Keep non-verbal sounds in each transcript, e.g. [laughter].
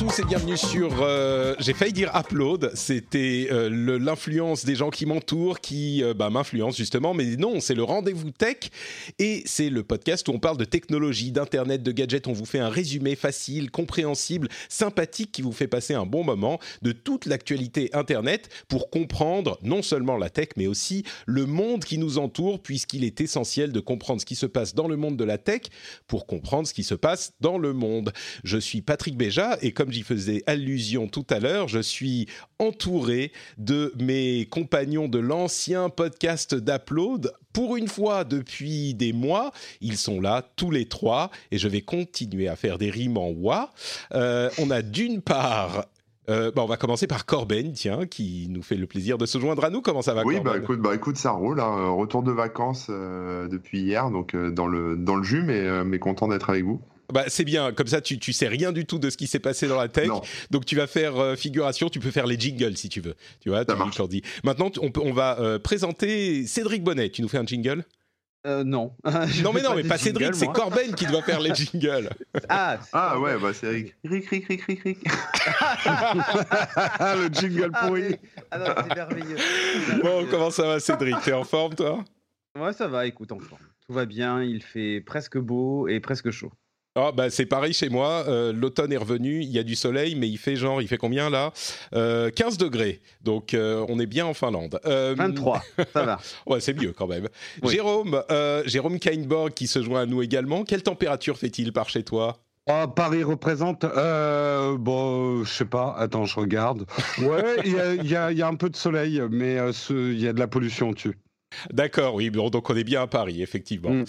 tous et bienvenue sur. euh, J'ai failli dire Upload. C'était euh, l'influence des gens qui m'entourent qui euh, bah, m'influencent justement, mais non, c'est le rendez-vous tech et c'est le podcast où on parle de technologie, d'internet, de gadgets. On vous fait un résumé facile, compréhensible, sympathique qui vous fait passer un bon moment de toute l'actualité internet pour comprendre non seulement la tech, mais aussi le monde qui nous entoure, puisqu'il est essentiel de comprendre ce qui se passe dans le monde de la tech pour comprendre ce qui se passe dans le monde. Je suis Patrick Béja et comme j'y faisais allusion tout à l'heure, je suis entouré de mes compagnons de l'ancien podcast d'Upload. Pour une fois, depuis des mois, ils sont là tous les trois et je vais continuer à faire des rimes en wa. Euh, on a d'une part euh, bah, on va commencer par Corben, tiens, qui nous fait le plaisir de se joindre à nous. Comment ça va, Oui, bah écoute, bah écoute, ça roule. hein. Retour de vacances euh, depuis hier, donc euh, dans le dans le jus, mais mais content d'être avec vous. Bah, c'est bien, comme ça tu, tu sais rien du tout de ce qui s'est passé dans la tech. Non. Donc tu vas faire euh, figuration, tu peux faire les jingles si tu veux. Tu vois, tu je leur dis. Maintenant, tu- on, peut- on va euh, présenter Cédric Bonnet. Tu nous fais un jingle? Euh, non. [laughs] Non mais non, mais pas Cédric, c'est. Corben qui doit faire les [laughs] jingles. Ah, Ah ouais, bah c'est Rick. Rick, Rick, Rick, Rick, Rick. [laughs] le jingle ah, pourri. mais- ah non, c'est merveilleux. Bon, comment ça va Cédric? T'es en forme toi? Ouais, ça va, écoute, en forme. Tout va bien, il fait presque beau et presque chaud. Ah bah c'est pareil chez moi, euh, l'automne est revenu, il y a du soleil, mais il fait genre, il fait combien là? Euh, 15 degrés, donc euh, on est bien en Finlande. Euh, 23, ça va. [laughs] Ouais, c'est mieux quand même. Oui. Jérôme, euh, Jérôme Kainborg qui se joint à nous également. Quelle température fait-il par chez toi? Oh, Paris représente. Euh, bon, je sais pas. Attends, je regarde. Ouais, il y a, il y a- il y a un peu de soleil, mais euh, il y a de la pollution dessus. D'accord, oui, bon, donc on est bien à Paris, effectivement. Mm.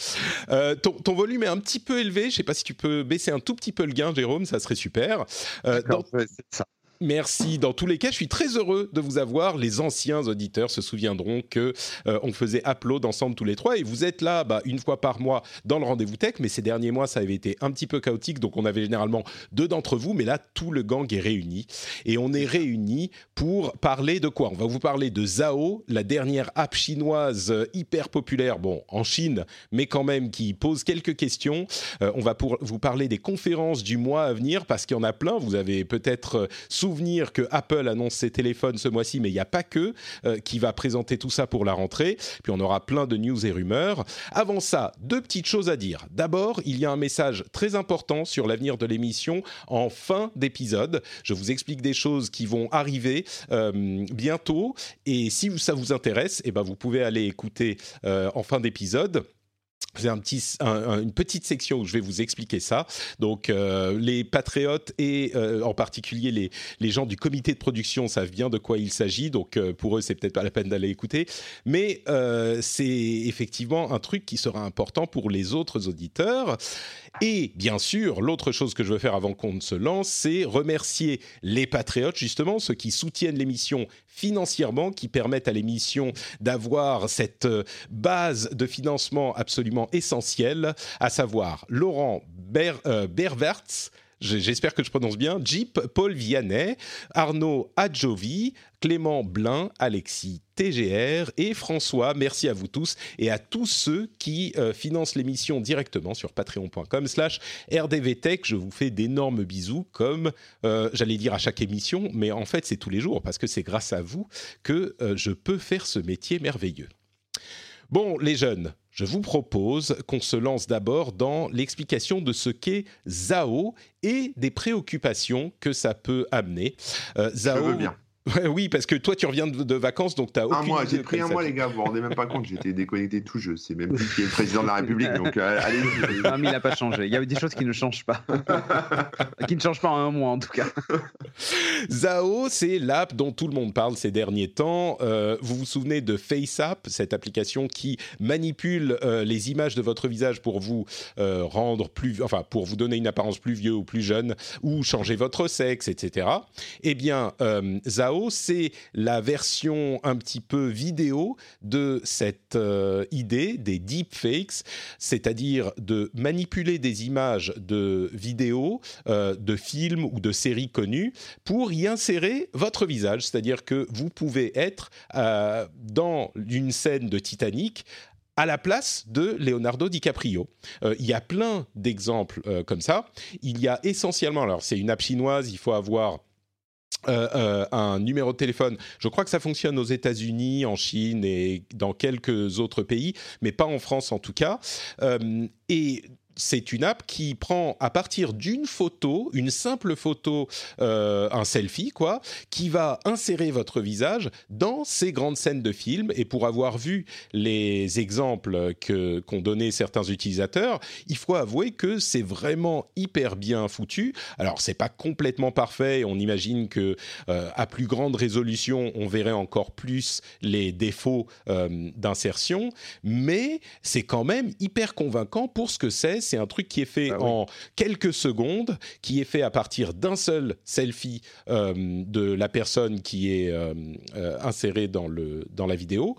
Euh, ton, ton volume est un petit peu élevé, je sais pas si tu peux baisser un tout petit peu le gain, Jérôme, ça serait super. Euh, dans- ça. Merci. Dans tous les cas, je suis très heureux de vous avoir. Les anciens auditeurs se souviendront que euh, on faisait upload ensemble tous les trois et vous êtes là bah, une fois par mois dans le rendez-vous tech. Mais ces derniers mois, ça avait été un petit peu chaotique, donc on avait généralement deux d'entre vous. Mais là, tout le gang est réuni et on est réunis pour parler de quoi? On va vous parler de Zao, la dernière app chinoise euh, hyper populaire, bon en Chine, mais quand même qui pose quelques questions. Euh, on va vous parler des conférences du mois à venir parce qu'il y en a plein. Vous avez peut-être euh, souvenir que Apple annonce ses téléphones ce mois-ci, mais il n'y a pas que euh, qui va présenter tout ça pour la rentrée. Puis on aura plein de news et rumeurs. Avant ça, deux petites choses à dire. D'abord, il y a un message très important sur l'avenir de l'émission en fin d'épisode. Je vous explique des choses qui vont arriver euh, bientôt. Et si ça vous intéresse, eh ben vous pouvez aller écouter euh, en fin d'épisode. C'est un petit, un- un- une petite section où je vais vous expliquer ça. Donc, euh, les patriotes et euh, en particulier les, gens du comité de production savent bien de quoi il s'agit. Donc, euh, pour eux, c'est peut-être pas la peine d'aller écouter. Mais c'est effectivement un truc qui sera important pour les autres auditeurs. Et bien sûr, l'autre chose que je veux faire avant qu'on ne se lance, c'est remercier les patriotes, justement, ceux qui soutiennent l'émission financièrement, qui permettent à l'émission d'avoir cette euh, base de financement absolument essentielle, à savoir Laurent Ber, euh, J'espère que je prononce bien. Jeep, Paul Vianney, Arnaud Adjovi, Clément Blin, Alexis TGR et François. Merci à vous tous et à tous ceux qui euh, financent l'émission directement sur patreon.com slash rdvtech. Je vous fais d'énormes bisous comme euh, j'allais dire à chaque émission, mais en fait c'est tous les jours parce que c'est grâce à vous que euh, je peux faire ce métier merveilleux. Bon, les jeunes, je vous propose qu'on se lance d'abord dans l'explication de ce qu'est Zao et des préoccupations que ça peut amener. Euh, Je Zao, veux bien. Oui, parce que toi, tu reviens de, vacances, donc tu as aucune Un mois, j'ai pris un mois, les gars, vous vous rendez même pas compte, j'étais déconnecté tout jeu. C'est même lui qui est le président de la République, donc euh, allez Non, mais il n'a pas changé. Il y a des choses qui ne changent pas. [laughs] qui ne changent pas en un mois, en tout cas. Zao, c'est l'app dont tout le monde parle ces derniers temps. Euh, vous vous souvenez de FaceApp, cette application qui manipule euh, les images de votre visage pour vous rendre plus, enfin, pour vous donner une apparence plus vieux ou plus jeune, ou changer votre sexe, etc. Eh bien, Zao c'est la version un petit peu vidéo de cette euh, idée des deepfakes, c'est-à-dire de manipuler des images de vidéos, euh, de films ou de séries connues pour y insérer votre visage, c'est-à-dire que vous pouvez être euh, dans une scène de Titanic à la place de Leonardo DiCaprio. il y a plein d'exemples comme ça. Il y a essentiellement, alors c'est une app chinoise, il faut avoir euh, euh, un numéro de téléphone. Je crois que ça fonctionne aux États-Unis, en Chine et dans quelques autres pays, mais pas en France en tout cas. Euh, et c'est une app qui prend à partir d'une photo, une simple photo, euh, un selfie, quoi, qui va insérer votre visage dans ces grandes scènes de films. Et pour avoir vu les exemples que qu'ont donné certains utilisateurs, il faut avouer que c'est vraiment hyper bien foutu. Alors c'est pas complètement parfait. On imagine que euh, à plus grande résolution, on verrait encore plus les défauts euh, d'insertion, mais c'est quand même hyper convaincant pour ce que c'est c'est un truc qui est fait ah en quelques secondes, qui est fait à partir d'un seul selfie euh, de la personne qui est euh, euh, insérée dans, le, dans la vidéo.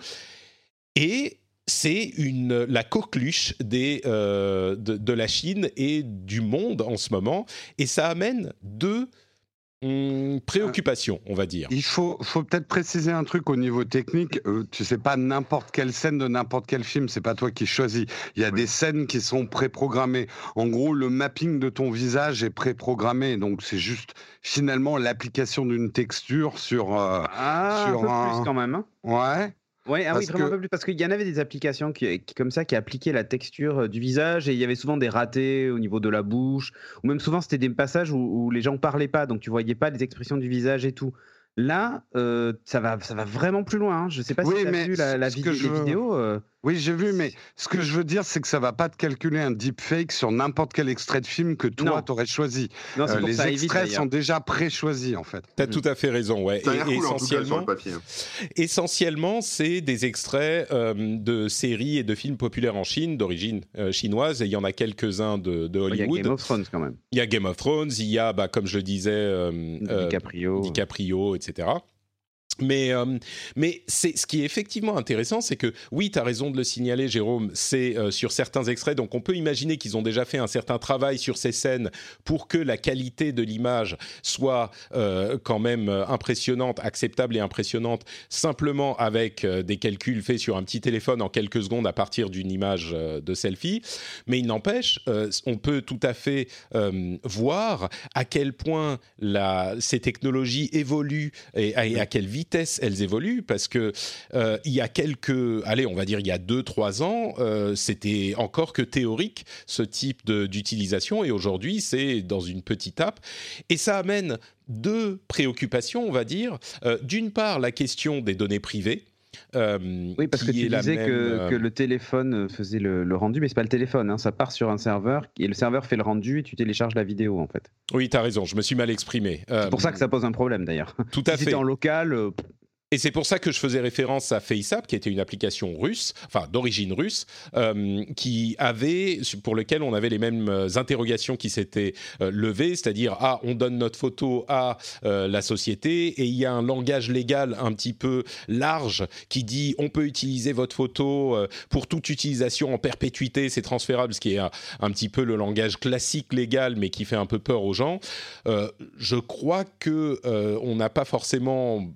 Et c'est une la coqueluche des, de, de, la Chine et du monde en ce moment. Et ça amène deux Hum, préoccupation, on va dire. Il faut, faut peut-être préciser un truc au niveau technique. Euh, tu sais pas n'importe quelle scène de n'importe quel film, c'est pas toi qui choisis. Il y a des scènes qui sont préprogrammées. En gros, le mapping de ton visage est préprogrammé, donc c'est juste finalement l'application d'une texture sur euh, ah, sur un peu plus quand même. Hein. Ouais. Ouais, ah oui, vraiment plus, parce qu'il y en avait des applications qui, comme ça qui appliquaient la texture euh, du visage et il y avait souvent des ratés au niveau de la bouche, ou même souvent c'était des passages où, où les gens parlaient pas, donc tu voyais pas les expressions du visage et tout. Là, euh, ça, va, ça va vraiment plus loin. Hein. Je sais pas si tu as vu la, la vidéo. Euh. Oui, j'ai vu, mais ce que je veux dire, c'est que ça va pas te calculer un deepfake sur n'importe quel extrait de film que toi, tu aurais choisi. Euh, les extraits sont déjà pré-choisis, en fait. Tu as tout à fait réson, ouais. Et, essentiellement, hein. essentiellement, c'est des extraits de séries et de films populaires en Chine, d'origine chinoise, et il y en a quelques-uns de, Hollywood. Il y a Game of Thrones, quand même. Il y a Game of Thrones, il y a, bah, comme je le disais, DiCaprio. DiCaprio, etc. Mais, euh, mais c'est ce qui est effectivement intéressant, c'est que oui, tu as raison de le signaler, Jérôme, c'est euh, sur certains extraits, donc on peut imaginer qu'ils ont déjà fait un certain travail sur ces scènes pour que la qualité de l'image soit euh, quand même impressionnante, acceptable et impressionnante, simplement avec des calculs faits sur un petit téléphone en quelques secondes à partir d'une image de selfie. Mais il n'empêche, on peut tout à fait voir à quel point la, ces technologies évoluent et et à quelle vitesse elles évoluent parce que euh, il y a quelques, allez, on va dire il y a deux trois ans, euh, c'était encore que théorique ce type d'utilisation et aujourd'hui c'est dans une petite app et ça amène deux préoccupations, on va dire. Euh, d'une part, la question des données privées. Oui, parce que tu disais que, le téléphone faisait le, rendu, mais c'est pas le téléphone, hein, ça part sur un serveur et le serveur fait le rendu et tu télécharges la vidéo en fait. Oui, tu as raison, je me suis mal exprimé. C'est pour ça que ça pose un problème d'ailleurs. Tout à si fait. en local, et c'est pour ça que je faisais référence à FaceApp, qui était une application russe, enfin d'origine russe, euh, qui avait, pour lequel on avait les mêmes euh, interrogations qui s'étaient euh, levées, c'est-à-dire ah on donne notre photo à la société et il y a un langage légal un petit peu large qui dit on peut utiliser votre photo pour toute utilisation en perpétuité, c'est transférable, ce qui est un, un, petit peu le langage classique légal, mais qui fait un peu peur aux gens. je crois que on n'a pas forcément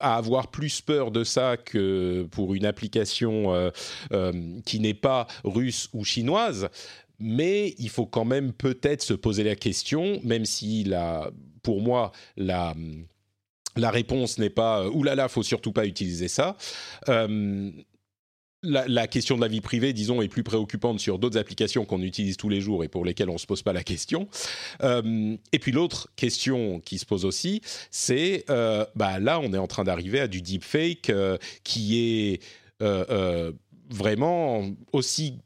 à avoir plus peur de ça que pour une application euh, euh, qui n'est pas russe ou chinoise. Mais il faut quand même peut-être se poser la question, même si la, pour moi, la, la réponse n'est pas euh, oulala, faut surtout pas utiliser ça la, question de la vie privée, disons, est plus préoccupante sur d'autres applications qu'on utilise tous les jours et pour lesquelles on ne se pose pas la question. Euh, et puis l'autre question qui se pose aussi, c'est, euh, bah, là, on est en train d'arriver à du deepfake euh, qui est vraiment aussi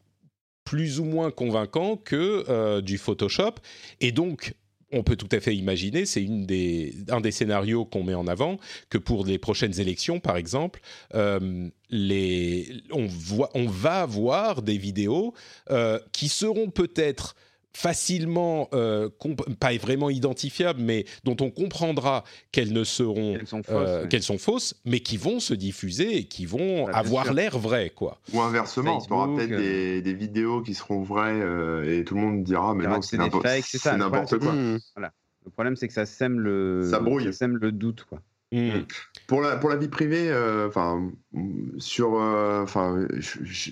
plus ou moins convaincant que du Photoshop. Et donc, on peut tout à fait imaginer, c'est des, un des scénarios qu'on met en avant, que pour les prochaines élections, par exemple, euh, on va voir des vidéos euh, qui seront peut-être facilement, euh, pas vraiment identifiables, mais dont on comprendra qu'elles ne seront, qu'elles sont, euh, sont, fausses, mais qui vont se diffuser et qui vont bah, avoir l'air vraies, quoi. Ou inversement, on aura peut-être euh, des, vidéos qui seront vraies et tout le monde dira, mais non, c'est n'importe quoi. Voilà. Le problème, c'est que ça sème le, ça brouille. Ça sème le doute, quoi. Mm. Pour la, pour la vie privée, euh, enfin, sur, euh, enfin,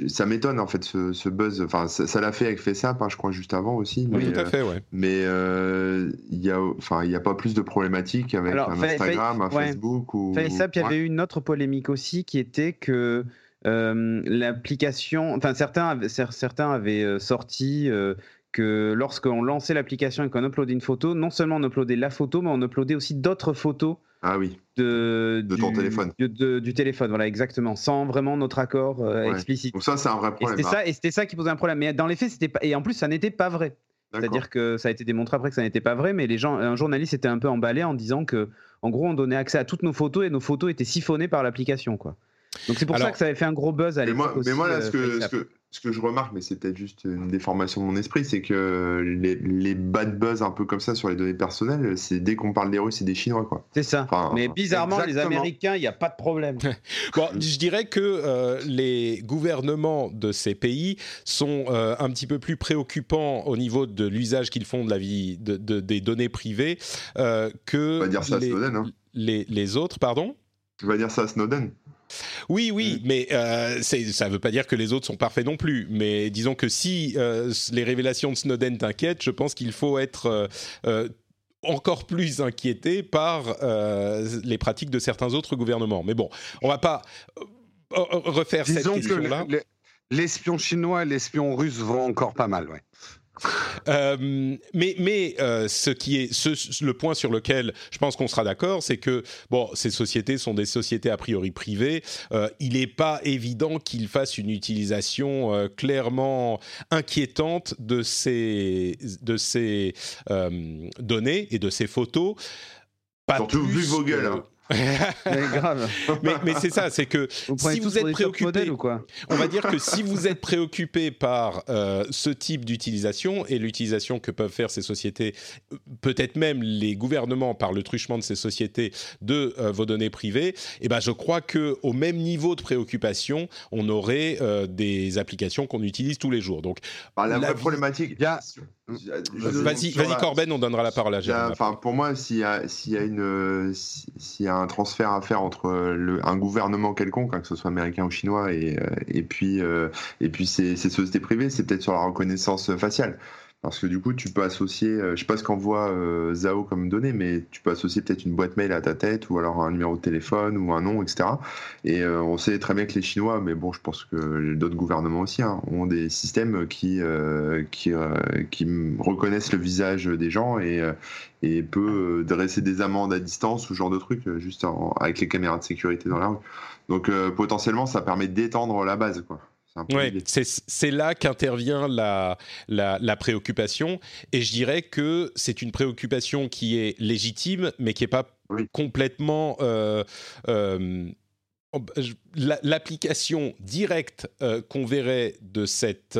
ça m'étonne en fait ce, buzz. Enfin, ça l'a fait avec FaceApp, hein, je crois juste avant aussi. Mais, oui, tout à fait, ouais. Mais euh, il y a, enfin, il y a pas plus de problématiques avec un Instagram, un Facebook ou. FaceApp, il y avait eu une autre polémique aussi qui était que l'application, enfin certains, certains avaient sorti que lorsqu'on lançait l'application et qu'on uploadait une photo, non seulement on uploadait la photo, mais on uploadait aussi d'autres photos ah oui. De, de ton téléphone. du téléphone, voilà, exactement, sans vraiment notre accord euh, explicite. Donc ça, c'est un vrai problème. Et c'était ça, et c'était ça qui posait un problème. Mais dans les faits, c'était pas. Et en plus, ça n'était pas vrai. C'est-à-dire que ça a été démontré après que ça n'était pas vrai, mais les gens, un journaliste était un peu emballé en disant que, en gros, on donnait accès à toutes nos photos et nos photos étaient siphonnées par l'application, quoi. Donc c'est pour ça que ça avait fait un gros buzz à l'époque. Mais moi, là, ce euh, que, ce que je remarque, mais c'est peut-être juste une déformation de mon esprit, c'est que les, bad buzz un peu comme ça sur les données personnelles, c'est dès qu'on parle des Russes et des Chinois, quoi. C'est ça. mais bizarrement, les Américains, il n'y a pas de problème. [laughs] bon, je dirais que euh, les gouvernements de ces pays sont euh, un petit peu plus préoccupants au niveau de l'usage qu'ils font de la vie de, des données privées euh, que dire ça les, Snowden, hein. les, les autres, pardon? Tu vas dire ça à Snowden? Oui, oui, mm. mais euh, ça ne veut pas dire que les autres sont parfaits non plus. Mais disons que si euh, les révélations de Snowden t'inquiètent, je pense qu'il faut être euh, encore plus inquiété par les pratiques de certains autres gouvernements. Mais bon, on va pas refaire cette question-là. L'espion chinois et l'espion russe vont encore pas mal, ouais. Euh, mais mais euh, ce qui est ce, le point sur lequel je pense qu'on sera d'accord, c'est que bon, ces sociétés sont des sociétés a priori privées. Euh, il n'est pas évident qu'ils fassent une utilisation clairement inquiétante de ces de ces données et de ces photos. Pas Surtout vu vos gueules. Hein [laughs] mais grave. mais, c'est ça, c'est que si vous êtes préoccupé, ou quoi? on va dire que si vous êtes préoccupé par euh, ce type d'utilisation et l'utilisation que peuvent faire ces sociétés, peut-être même les gouvernements par le truchement de ces sociétés de euh, vos données privées, eh ben je crois que au même niveau de préoccupation, on aurait euh, des applications qu'on utilise tous les jours. Donc ah, la, vraie problématique, il y a Vas-y, vas Corben, on donnera la parole à Jérôme. Enfin, pour moi, s'il y, a, y, a une, s'il y a un transfert à faire entre le, un gouvernement quelconque, hein, que ce soit américain ou chinois, et, euh, et puis, euh, et puis ces, ces sociétés privées, c'est peut-être sur la reconnaissance faciale. Parce que du coup, tu peux associer, euh, je sais pas ce qu'envoie euh, Zao comme données, mais tu peux associer peut-être une boîte mail à ta tête, ou alors un numéro de téléphone, ou un nom, etc. Et euh, on sait très bien que les Chinois, mais bon, je pense que d'autres gouvernements aussi, hein, ont des systèmes qui, qui, qui reconnaissent le visage des gens et, et peut dresser des amendes à distance, ou ce genre de trucs, juste avec les caméras de sécurité dans la rue. Donc potentiellement, ça permet d'étendre la base, quoi. Oui, c'est là qu'intervient la, la, préoccupation. Et je dirais que c'est une préoccupation qui est légitime, mais qui n'est pas complètement... Euh, euh, l'application directe euh, qu'on verrait de cette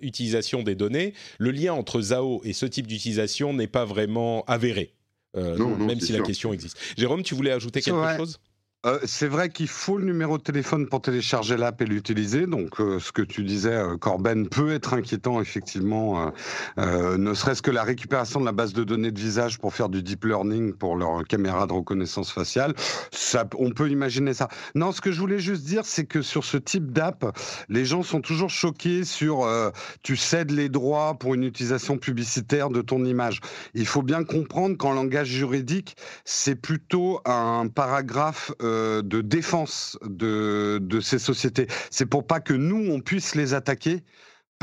utilisation des données, le lien entre Zao et ce type d'utilisation n'est pas vraiment avéré, même si la question existe. Jérôme, tu voulais ajouter quelque chose? Euh, c'est vrai qu'il faut le numéro de téléphone pour télécharger l'app et l'utiliser. Donc, euh, ce que tu disais, euh, Corben, peut être inquiétant, effectivement, ne serait-ce que la récupération de la base de données de visage pour faire du deep learning pour leur caméra de reconnaissance faciale. Ça, on peut imaginer ça. Non, ce que je voulais juste dire, c'est que sur ce type d'app, les gens sont toujours choqués sur tu cèdes les droits pour une utilisation publicitaire de ton image. Il faut bien comprendre qu'en langage juridique, c'est plutôt un paragraphe de, de défense de, de ces sociétés. C'est pour pas que nous, on puisse les attaquer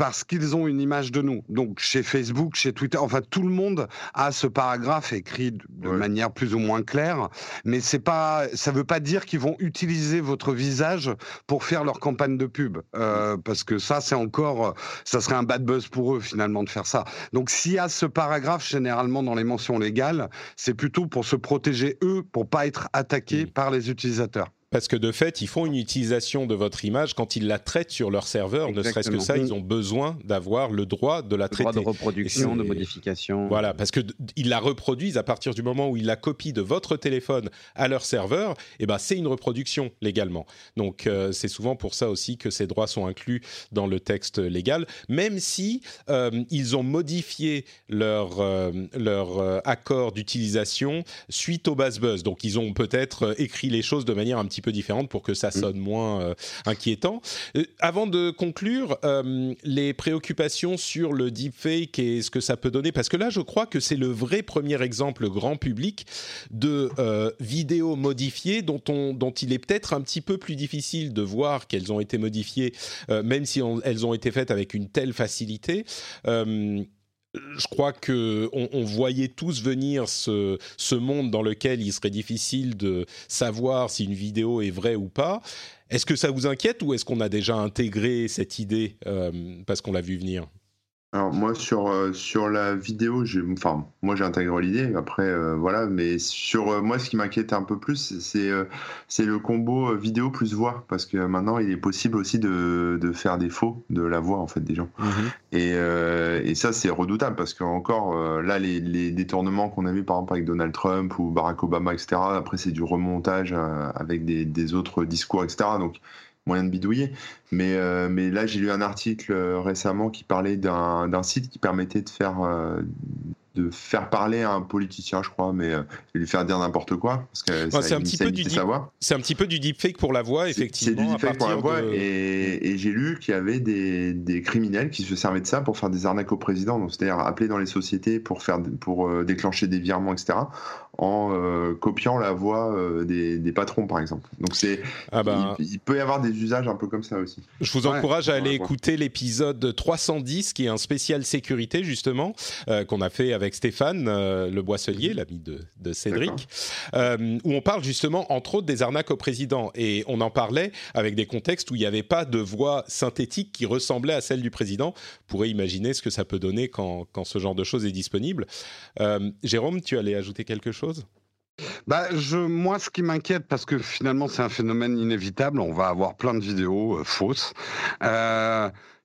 parce qu'ils ont une image de nous. Donc chez Facebook, chez Twitter, enfin tout le monde a ce paragraphe écrit de, manière plus ou moins claire, mais c'est pas, ça veut pas dire qu'ils vont utiliser votre visage pour faire leur campagne de pub, euh, parce que ça c'est encore, ça serait un bad buzz pour eux finalement de faire ça. Donc s'il y a ce paragraphe généralement dans les mentions légales, c'est plutôt pour se protéger eux, pour pas être attaqués mmh. par les utilisateurs. Parce que de fait, ils font une utilisation de votre image quand ils la traitent sur leur serveur. Ne serait-ce que ça, ils ont besoin d'avoir le droit de la le traiter. Droit de reproduction, de modification. Voilà, parce que ils la reproduisent à partir du moment où ils la copient de votre téléphone à leur serveur. Et eh ben, c'est une reproduction légalement. Donc, euh, c'est souvent pour ça aussi que ces droits sont inclus dans le texte légal, même si euh, ils ont modifié leur euh, leur accord d'utilisation suite au buzz buzz. Donc, ils ont peut-être écrit les choses de manière un petit peu différente pour que ça mm. sonne moins euh, inquiétant. Euh, avant de conclure, euh, les préoccupations sur le deepfake et ce que ça peut donner, parce que là, je crois que c'est le vrai premier exemple grand public de vidéos modifiées dont, on, dont il est peut-être un petit peu plus difficile de voir qu'elles ont été modifiées, même si elles ont été faites avec une telle facilité je crois que on, voyait tous venir ce, monde dans lequel il serait difficile de savoir si une vidéo est vraie ou pas. Est-ce que ça vous inquiète ou est-ce qu'on a déjà intégré cette idée euh, parce qu'on l'a vu venir? Alors moi sur euh, sur la vidéo, j'ai enfin moi j'ai intégré l'idée. Après euh, voilà, mais sur euh, moi ce qui m'inquiète un peu plus, c'est c'est le combo vidéo plus voix parce que maintenant il est possible aussi de, de faire des faux de la voix en fait des gens. Mm-hmm. Et, et ça c'est redoutable parce que encore là les, les détournements qu'on a vu par exemple avec Donald Trump ou Barack Obama etc. Après c'est du remontage avec des, des autres discours etc. Donc moyen de bidouiller. Mais, euh, mais là, j'ai lu un article euh, récemment qui parlait d'un site qui permettait de faire euh, de faire parler à un politicien, je crois, mais euh, lui faire dire n'importe quoi. c'est un, petit peu du deep, c'est un petit peu du deepfake pour la voix, effectivement. C'est du deepfake pour la voix, et, j'ai lu qu'il y avait des, des, criminels qui se servaient de ça pour faire des arnaques au président, c'est-à-dire appeler dans les sociétés pour, faire, pour euh, déclencher des virements, etc., en euh, copiant la voix des, des, patrons, par exemple. Donc c'est, ah ben, il, peut y avoir des usages un peu comme ça aussi. Je vous encourage à aller écouter l'épisode 310, qui est un spécial sécurité, justement, qu'on a fait avec avec Stéphane euh, Le Boisselier, l'ami de, Cédric, euh, où on parle justement, entre autres, des arnaques au président. Et on en parlait avec des contextes où il n'y avait pas de voix synthétique qui ressemblait à celle du président. On pourrait imaginer ce que ça peut donner quand, quand ce genre de choses est disponible. Euh, Jérôme, tu allais ajouter quelque chose? Bah, je, moi, ce qui m'inquiète, parce que finalement, c'est un phénomène inévitable, on va avoir plein de vidéos fausses.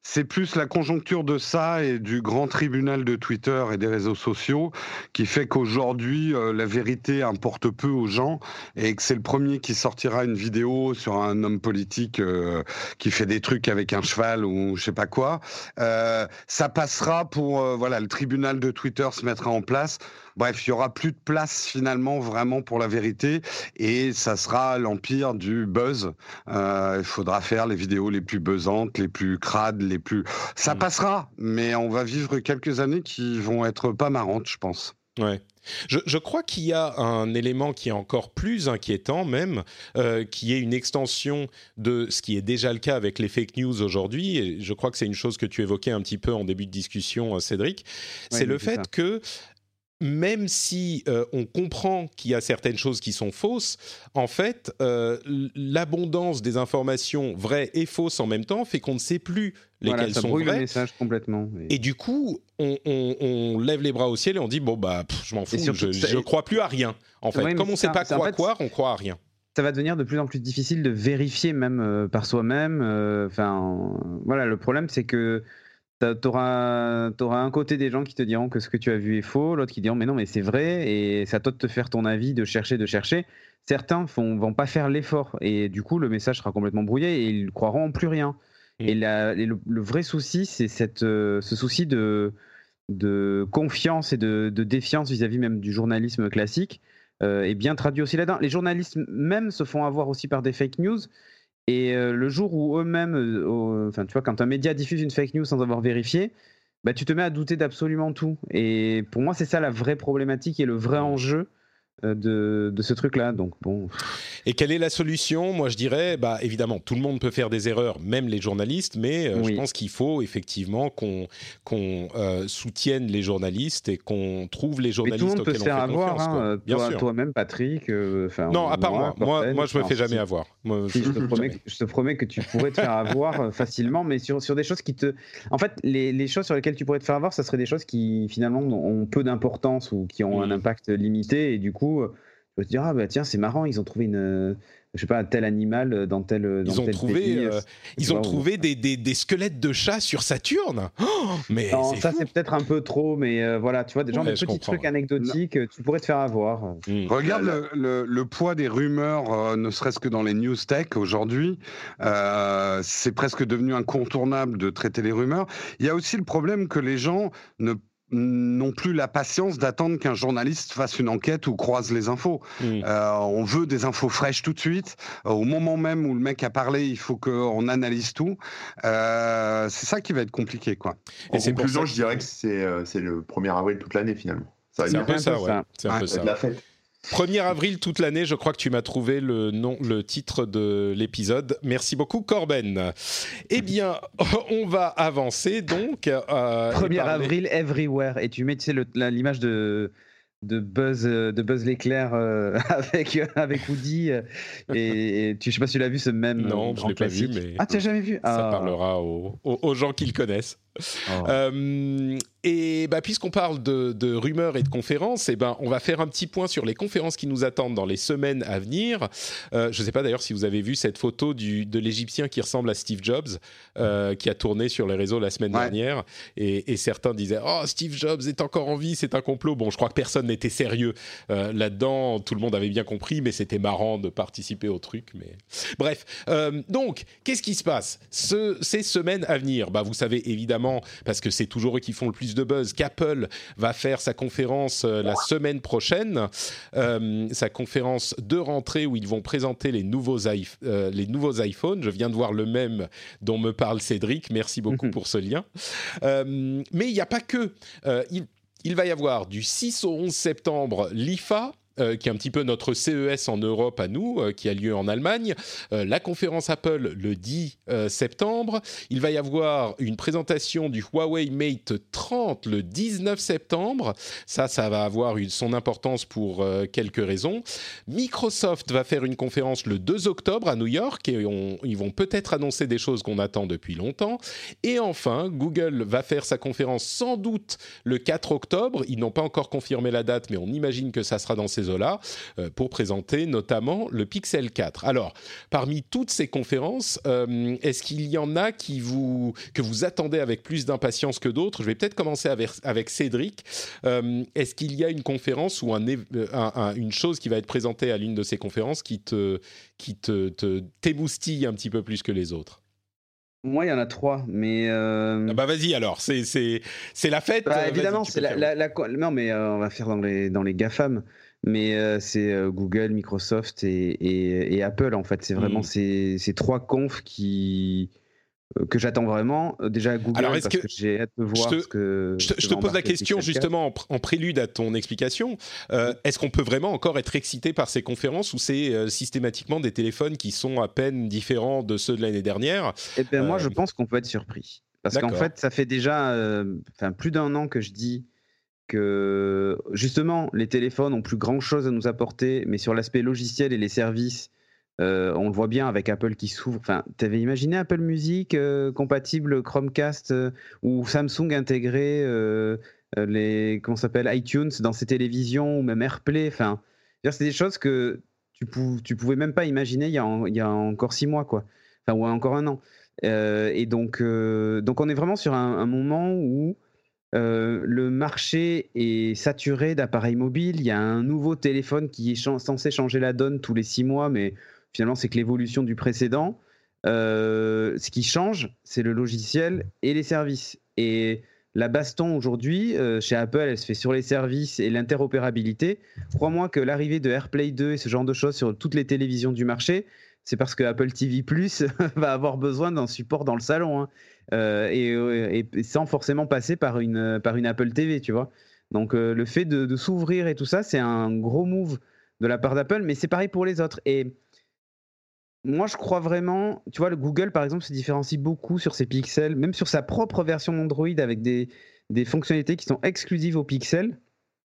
C'est plus la conjoncture de ça et du grand tribunal de Twitter et des réseaux sociaux qui fait qu'aujourd'hui, euh, la vérité importe peu aux gens et que c'est le premier qui sortira une vidéo sur un homme politique euh, qui fait des trucs avec un cheval ou je sais pas quoi. Euh, ça passera pour, voilà, le tribunal de Twitter se mettra en place Bref, il y aura plus de place finalement vraiment pour la vérité et ça sera l'empire du buzz. Euh, il faudra faire les vidéos les plus buzzantes, les plus crades, les plus. Ça mm. passera, mais on va vivre quelques années qui vont être pas marrantes, je pense. Ouais. Je, crois qu'il y a un élément qui est encore plus inquiétant même, euh, qui est une extension de ce qui est déjà le cas avec les fake news aujourd'hui. Et je crois que c'est une chose que tu évoquais un petit peu en début de discussion, euh, Cédric. C'est le fait que même si euh, on comprend qu'il y a certaines choses qui sont fausses, en fait, euh, l'abondance des informations vraies et fausses en même temps fait qu'on ne sait plus lesquelles ça sont vraies. le message complètement. Et... du coup, on, lève les bras au ciel et on dit bon bah je m'en fous, je, ne crois plus à rien. En fait, comme on ne sait pas quoi croire, on croit à rien ça va devenir de plus en plus difficile de vérifier même euh, par soi-même. Enfin, voilà, le problème c'est que tu auras, un côté des gens qui te diront que ce que tu as vu est faux, l'autre qui diront mais non, mais c'est vrai, et c'est à toi de te faire ton avis, de chercher, de chercher. Certains ne vont pas faire l'effort, et du coup, le message sera complètement brouillé, et ils croiront en plus rien. Et, le, vrai souci, c'est euh, ce souci de, de confiance et de, défiance vis-à-vis même du journalisme classique, euh, est bien traduit aussi là-dedans. Les journalistes même se font avoir aussi par des fake news, et euh, le jour où eux-mêmes, euh, enfin, tu vois, quand un média diffuse une fake news sans avoir vérifié, bah, tu te mets à douter d'absolument tout. Et pour moi, c'est ça la vraie problématique et le vrai enjeu de, de ce truc-là. Donc bon. Et quelle est la solution? Moi, je dirais, bah évidemment, tout le monde peut faire des erreurs, même les journalistes, mais je pense qu'il faut effectivement qu'on qu'on soutienne les journalistes et qu'on trouve les journalistes mais tout le monde peut se faire avoir, hein, toi, toi-même, Patrick. non, à part moi. Moi, moi, je me fais jamais avoir. je, te [laughs] promets, je, te promets, que tu pourrais te faire avoir facilement, mais sur, sur des choses qui te. En fait, les, les, choses sur lesquelles tu pourrais te faire avoir, ça serait des choses qui finalement ont peu d'importance ou qui ont un impact limité, et du coup, tu vas te dire ah bah tiens, c'est marrant, ils ont trouvé une je sais pas, tel animal dans tel. Dans ils ont trouvé, euh, ils ont trouvé des, des, des, squelettes de chats sur Saturne. Oh, mais ça c'est peut-être un peu trop, mais euh, voilà, tu vois, des gens des petits trucs anecdotiques, tu pourrais te faire avoir. Hmm. Regarde le, le, le, poids des rumeurs, euh, ne serait-ce que dans les news tech aujourd'hui, c'est presque devenu incontournable de traiter les rumeurs. Il y a aussi le problème que les gens ne n'ont plus la patience d'attendre qu'un journaliste fasse une enquête ou croise les infos. Mm. Euh, on veut des infos fraîches tout de suite. Euh, au moment même où le mec a parlé, il faut qu'on analyse tout. Euh, c'est ça qui va être compliqué. Quoi. En conclusion, je dirais que c'est le 1er avril toute l'année finalement. C'est un, peu ça, ouais. C'est un peu ça. La fête. 1er avril toute l'année, je crois que tu m'as trouvé le nom, le titre de l'épisode. Merci beaucoup, Corben. Eh bien, [laughs] on va avancer donc. 1er avril everywhere. Et tu mets, tu sais, l'image de de Buzz de Buzz l'éclair euh, [laughs] avec avec Woody et, tu je sais pas si tu l'as vu ce même non je l'ai pas vu mais ah tu l'as jamais vu? ça ah. parlera aux, aux, gens qui le connaissent oh. euh, et bah, puisqu'on parle de, rumeurs et de conférences, et eh ben, on va faire un petit point sur les conférences qui nous attendent dans les semaines à venir. Euh, je ne sais pas d'ailleurs si vous avez vu cette photo du, de l'Égyptien qui ressemble à Steve Jobs, euh, qui a tourné sur les réseaux la semaine dernière. Et, certains disaient Oh, Steve Jobs est encore en vie, c'est un complot. Bon, je crois que personne n'était sérieux là-dedans. Tout le monde avait bien compris, mais c'était marrant de participer au truc. Mais... Bref, donc, qu'est-ce qui se passe Ce, Ces semaines à venir, bah, vous savez évidemment, parce que c'est toujours eux qui font le plus de buzz qu'Apple va faire sa conférence euh, la semaine prochaine, euh, sa conférence de rentrée où ils vont présenter les nouveaux, euh, les nouveaux iPhones. Je viens de voir le même dont me parle Cédric. Merci beaucoup mhm. pour ce lien. mais il n'y a pas que. il, il va y avoir du 6 au 11 septembre l'IFA, euh, qui est un petit peu notre CES en Europe à nous, euh, qui a lieu en Allemagne. Euh, la conférence Apple le 10 septembre. Il va y avoir une présentation du Huawei Mate 30 le 19 septembre. Ça, ça va avoir son importance pour quelques raisons. Microsoft va faire une conférence le 2 octobre à New York et ils vont peut-être annoncer des choses qu'on attend depuis longtemps. Et enfin, Google va faire sa conférence sans doute le 4 octobre. Ils n'ont pas encore confirmé la date, mais on imagine que ça sera dans ces là euh, pour présenter notamment le Pixel 4. Alors, parmi toutes ces conférences, euh, est-ce qu'il y en a qui vous, que vous attendez avec plus d'impatience que d'autres? Je vais peut-être commencer avec, avec Cédric. Euh, est-ce qu'il y a une conférence ou un, une chose qui va être présentée à l'une de ces conférences qui te qui te, t'émoustille un petit peu plus que les autres? Moi, il y en a trois, mais. Ah bah vas-y alors, c'est, c'est, c'est la fête. Bah, évidemment, c'est la, la, Non, mais on va faire dans les, dans les GAFAM mais euh, c'est euh, Google, Microsoft et, Apple en fait. C'est vraiment mm. ces, trois confs qui euh, que j'attends vraiment. Déjà Google parce que, j'ai hâte de voir je te, ce que. Je te, pose la question justement en, prélude à ton explication. Mm. Est-ce qu'on peut vraiment encore être excité par ces conférences ou c'est systématiquement des téléphones qui sont à peine différents de ceux de l'année dernière? Eh bien moi je pense qu'on peut être surpris parce qu'en fait ça fait déjà plus d'un an que je dis que justement les téléphones ont plus grand chose à nous apporter, mais sur l'aspect logiciel et les services, euh, on le voit bien avec Apple qui s'ouvre. Enfin, t'avais imaginé Apple Music euh, compatible Chromecast euh, ou Samsung intégré les comment s'appelle iTunes dans ses télévisions ou même AirPlay. Enfin, c'est des choses que tu, tu pouvais même pas imaginer il y a, il y a encore six mois quoi. Enfin, ou encore un an. et donc, donc on est vraiment sur un moment où euh, le marché est saturé d'appareils mobiles. Il y a un nouveau téléphone qui est censé changer la donne tous les six mois, mais finalement, c'est que l'évolution du précédent. Euh, ce qui change, c'est le logiciel et les services. Et la baston aujourd'hui, euh, chez Apple, elle se fait sur les services et l'interopérabilité. Crois-moi que l'arrivée de AirPlay 2 et ce genre de choses sur toutes les télévisions du marché, c'est parce que Apple TV Plus [laughs] va avoir besoin d'un support dans le salon. Hein. Euh, et, sans forcément passer par une, par une Apple TV, tu vois. Donc euh, le fait de, s'ouvrir et tout ça, c'est un gros move de la part d'Apple, mais c'est pareil pour les autres. Et moi, je crois vraiment, tu vois, le Google, par exemple, se différencie beaucoup sur ses pixels, même sur sa propre version d'Android avec des, des fonctionnalités qui sont exclusives aux pixels,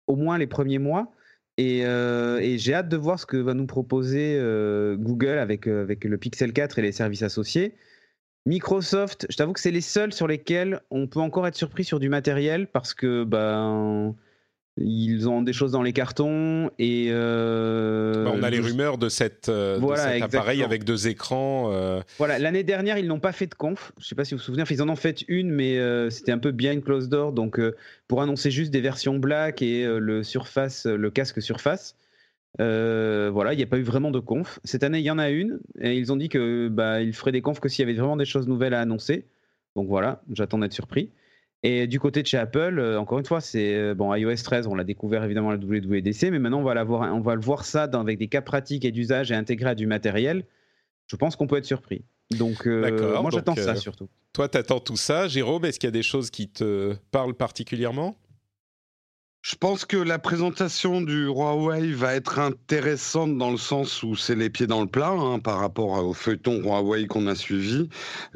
au moins les premiers mois. Et, euh, j'ai hâte de voir ce que va nous proposer euh, Google avec, euh, avec le Pixel 4 et les services associés. Microsoft, je t'avoue que c'est les seuls sur lesquels on peut encore être surpris sur du matériel parce que ben, ils ont des choses dans les cartons et euh, bah, on a les rumeurs de, cette, euh, voilà, de cet appareil avec deux écrans. Euh. Voilà, l'année dernière ils n'ont pas fait de conf. Je ne sais pas si vous vous souvenez, ils en ont fait une, mais c'était un peu bien closed door, donc pour annoncer juste des versions black et le surface, le casque surface. Voilà, il n'y a pas eu vraiment de conf. Cette année, il y en a une, et ils ont dit que bah, ils feraient des confs que s'il y avait vraiment des choses nouvelles à annoncer. Donc voilà, j'attends d'être surpris. Et du côté de chez Apple, euh, encore une fois, c'est euh, bon iOS 13, on l'a découvert évidemment à la WWDC, mais maintenant on va, on va le voir ça avec des cas pratiques et d'usage et intégré à du matériel. Je pense qu'on peut être surpris. Donc euh, moi j'attends ça surtout. Toi, tu attends tout ça. Jérôme, est-ce qu'il y a des choses qui te parlent particulièrement? Je pense que la présentation du Huawei va être intéressante dans le sens où c'est les pieds dans le plat hein, par rapport au feuilleton Huawei qu'on a suivi.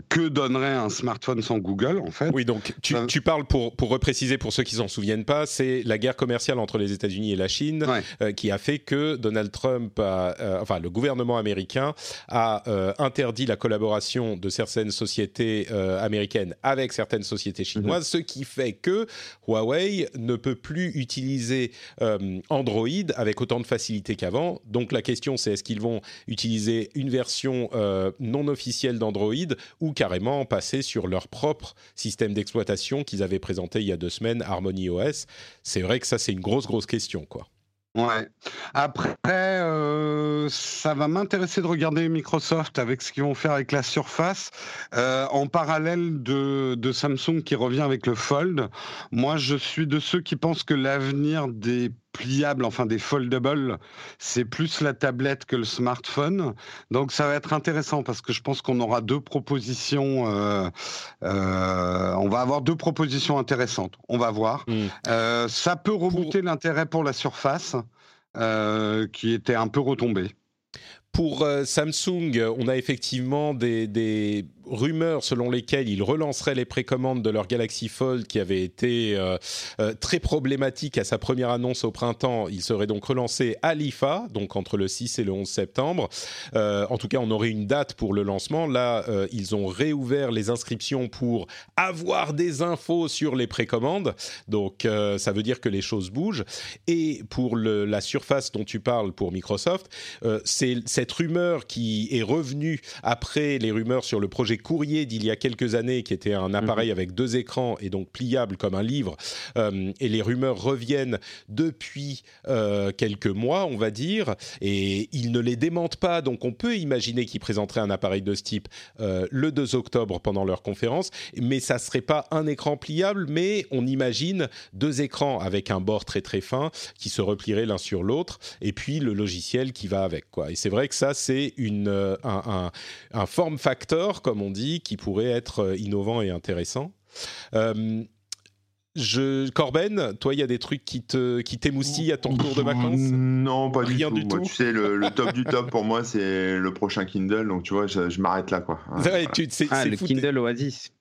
Que donnerait un smartphone sans Google en fait? Oui, donc tu, parles pour, pour repréciser pour ceux qui s'en souviennent pas, c'est la guerre commerciale entre les États-Unis et la Chine euh, qui a fait que Donald Trump, a, euh, enfin le gouvernement américain a euh, interdit la collaboration de certaines sociétés américaines avec certaines sociétés chinoises, mhm. ce qui fait que Huawei ne peut plus utiliser euh, Android avec autant de facilité qu'avant. Donc la question c'est est-ce qu'ils vont utiliser une version euh, non officielle d'Android ou carrément passer sur leur propre système d'exploitation qu'ils avaient présenté il y a deux semaines, Harmony OS. C'est vrai que ça c'est une grosse grosse question quoi. Ouais. Après, euh, ça va m'intéresser de regarder Microsoft avec ce qu'ils vont faire avec la Surface, euh, en parallèle de, de, Samsung qui revient avec le Fold. Moi, je suis de ceux qui pensent que l'avenir des pliables, enfin des foldables, c'est plus la tablette que le smartphone. Donc ça va être intéressant parce que je pense qu'on aura deux propositions. Euh, euh, on va avoir deux propositions intéressantes. On va voir. Mm. Euh, ça peut rebooter l'intérêt pour la surface qui était un peu retombé. Pour Samsung, on a effectivement des, des rumeurs selon lesquelles ils relanceraient les précommandes de leur Galaxy Fold qui avait été euh, euh, très problématique à sa première annonce au printemps. Il serait donc relancé à l'IFA, donc entre le 6 et le 11 septembre. Euh, en tout cas, on aurait une date pour le lancement. Là, ils ont réouvert les inscriptions pour avoir des infos sur les précommandes. Donc, ça veut dire que les choses bougent. Et pour la surface dont tu parles pour Microsoft, c'est cette rumeur qui est revenue après les rumeurs sur le projet Courrier d'il y a quelques années, qui était un appareil mhm. avec deux écrans et donc pliable comme un livre, euh, et les rumeurs reviennent depuis euh, quelques mois, on va dire, et ils ne les démentent pas, donc on peut imaginer qu'ils présenteraient un appareil de ce type euh, le 2 octobre pendant leur conférence, mais ça serait pas un écran pliable, mais on imagine deux écrans avec un bord très très fin qui se replieraient l'un sur l'autre, et puis le logiciel qui va avec, quoi. Et c'est vrai que ça, c'est une un, un, un form factor, comme on dit, qui pourrait être euh, innovant et intéressant. Euh, je, Corben, toi, il y a des trucs qui te qui t'émoustillent à ton tour de vacances? Non, pas du tout. tu sais, le, top du top pour moi, c'est le prochain Kindle. Donc, tu vois, je, m'arrête là, quoi. tu, ah, le Kindle Oasis.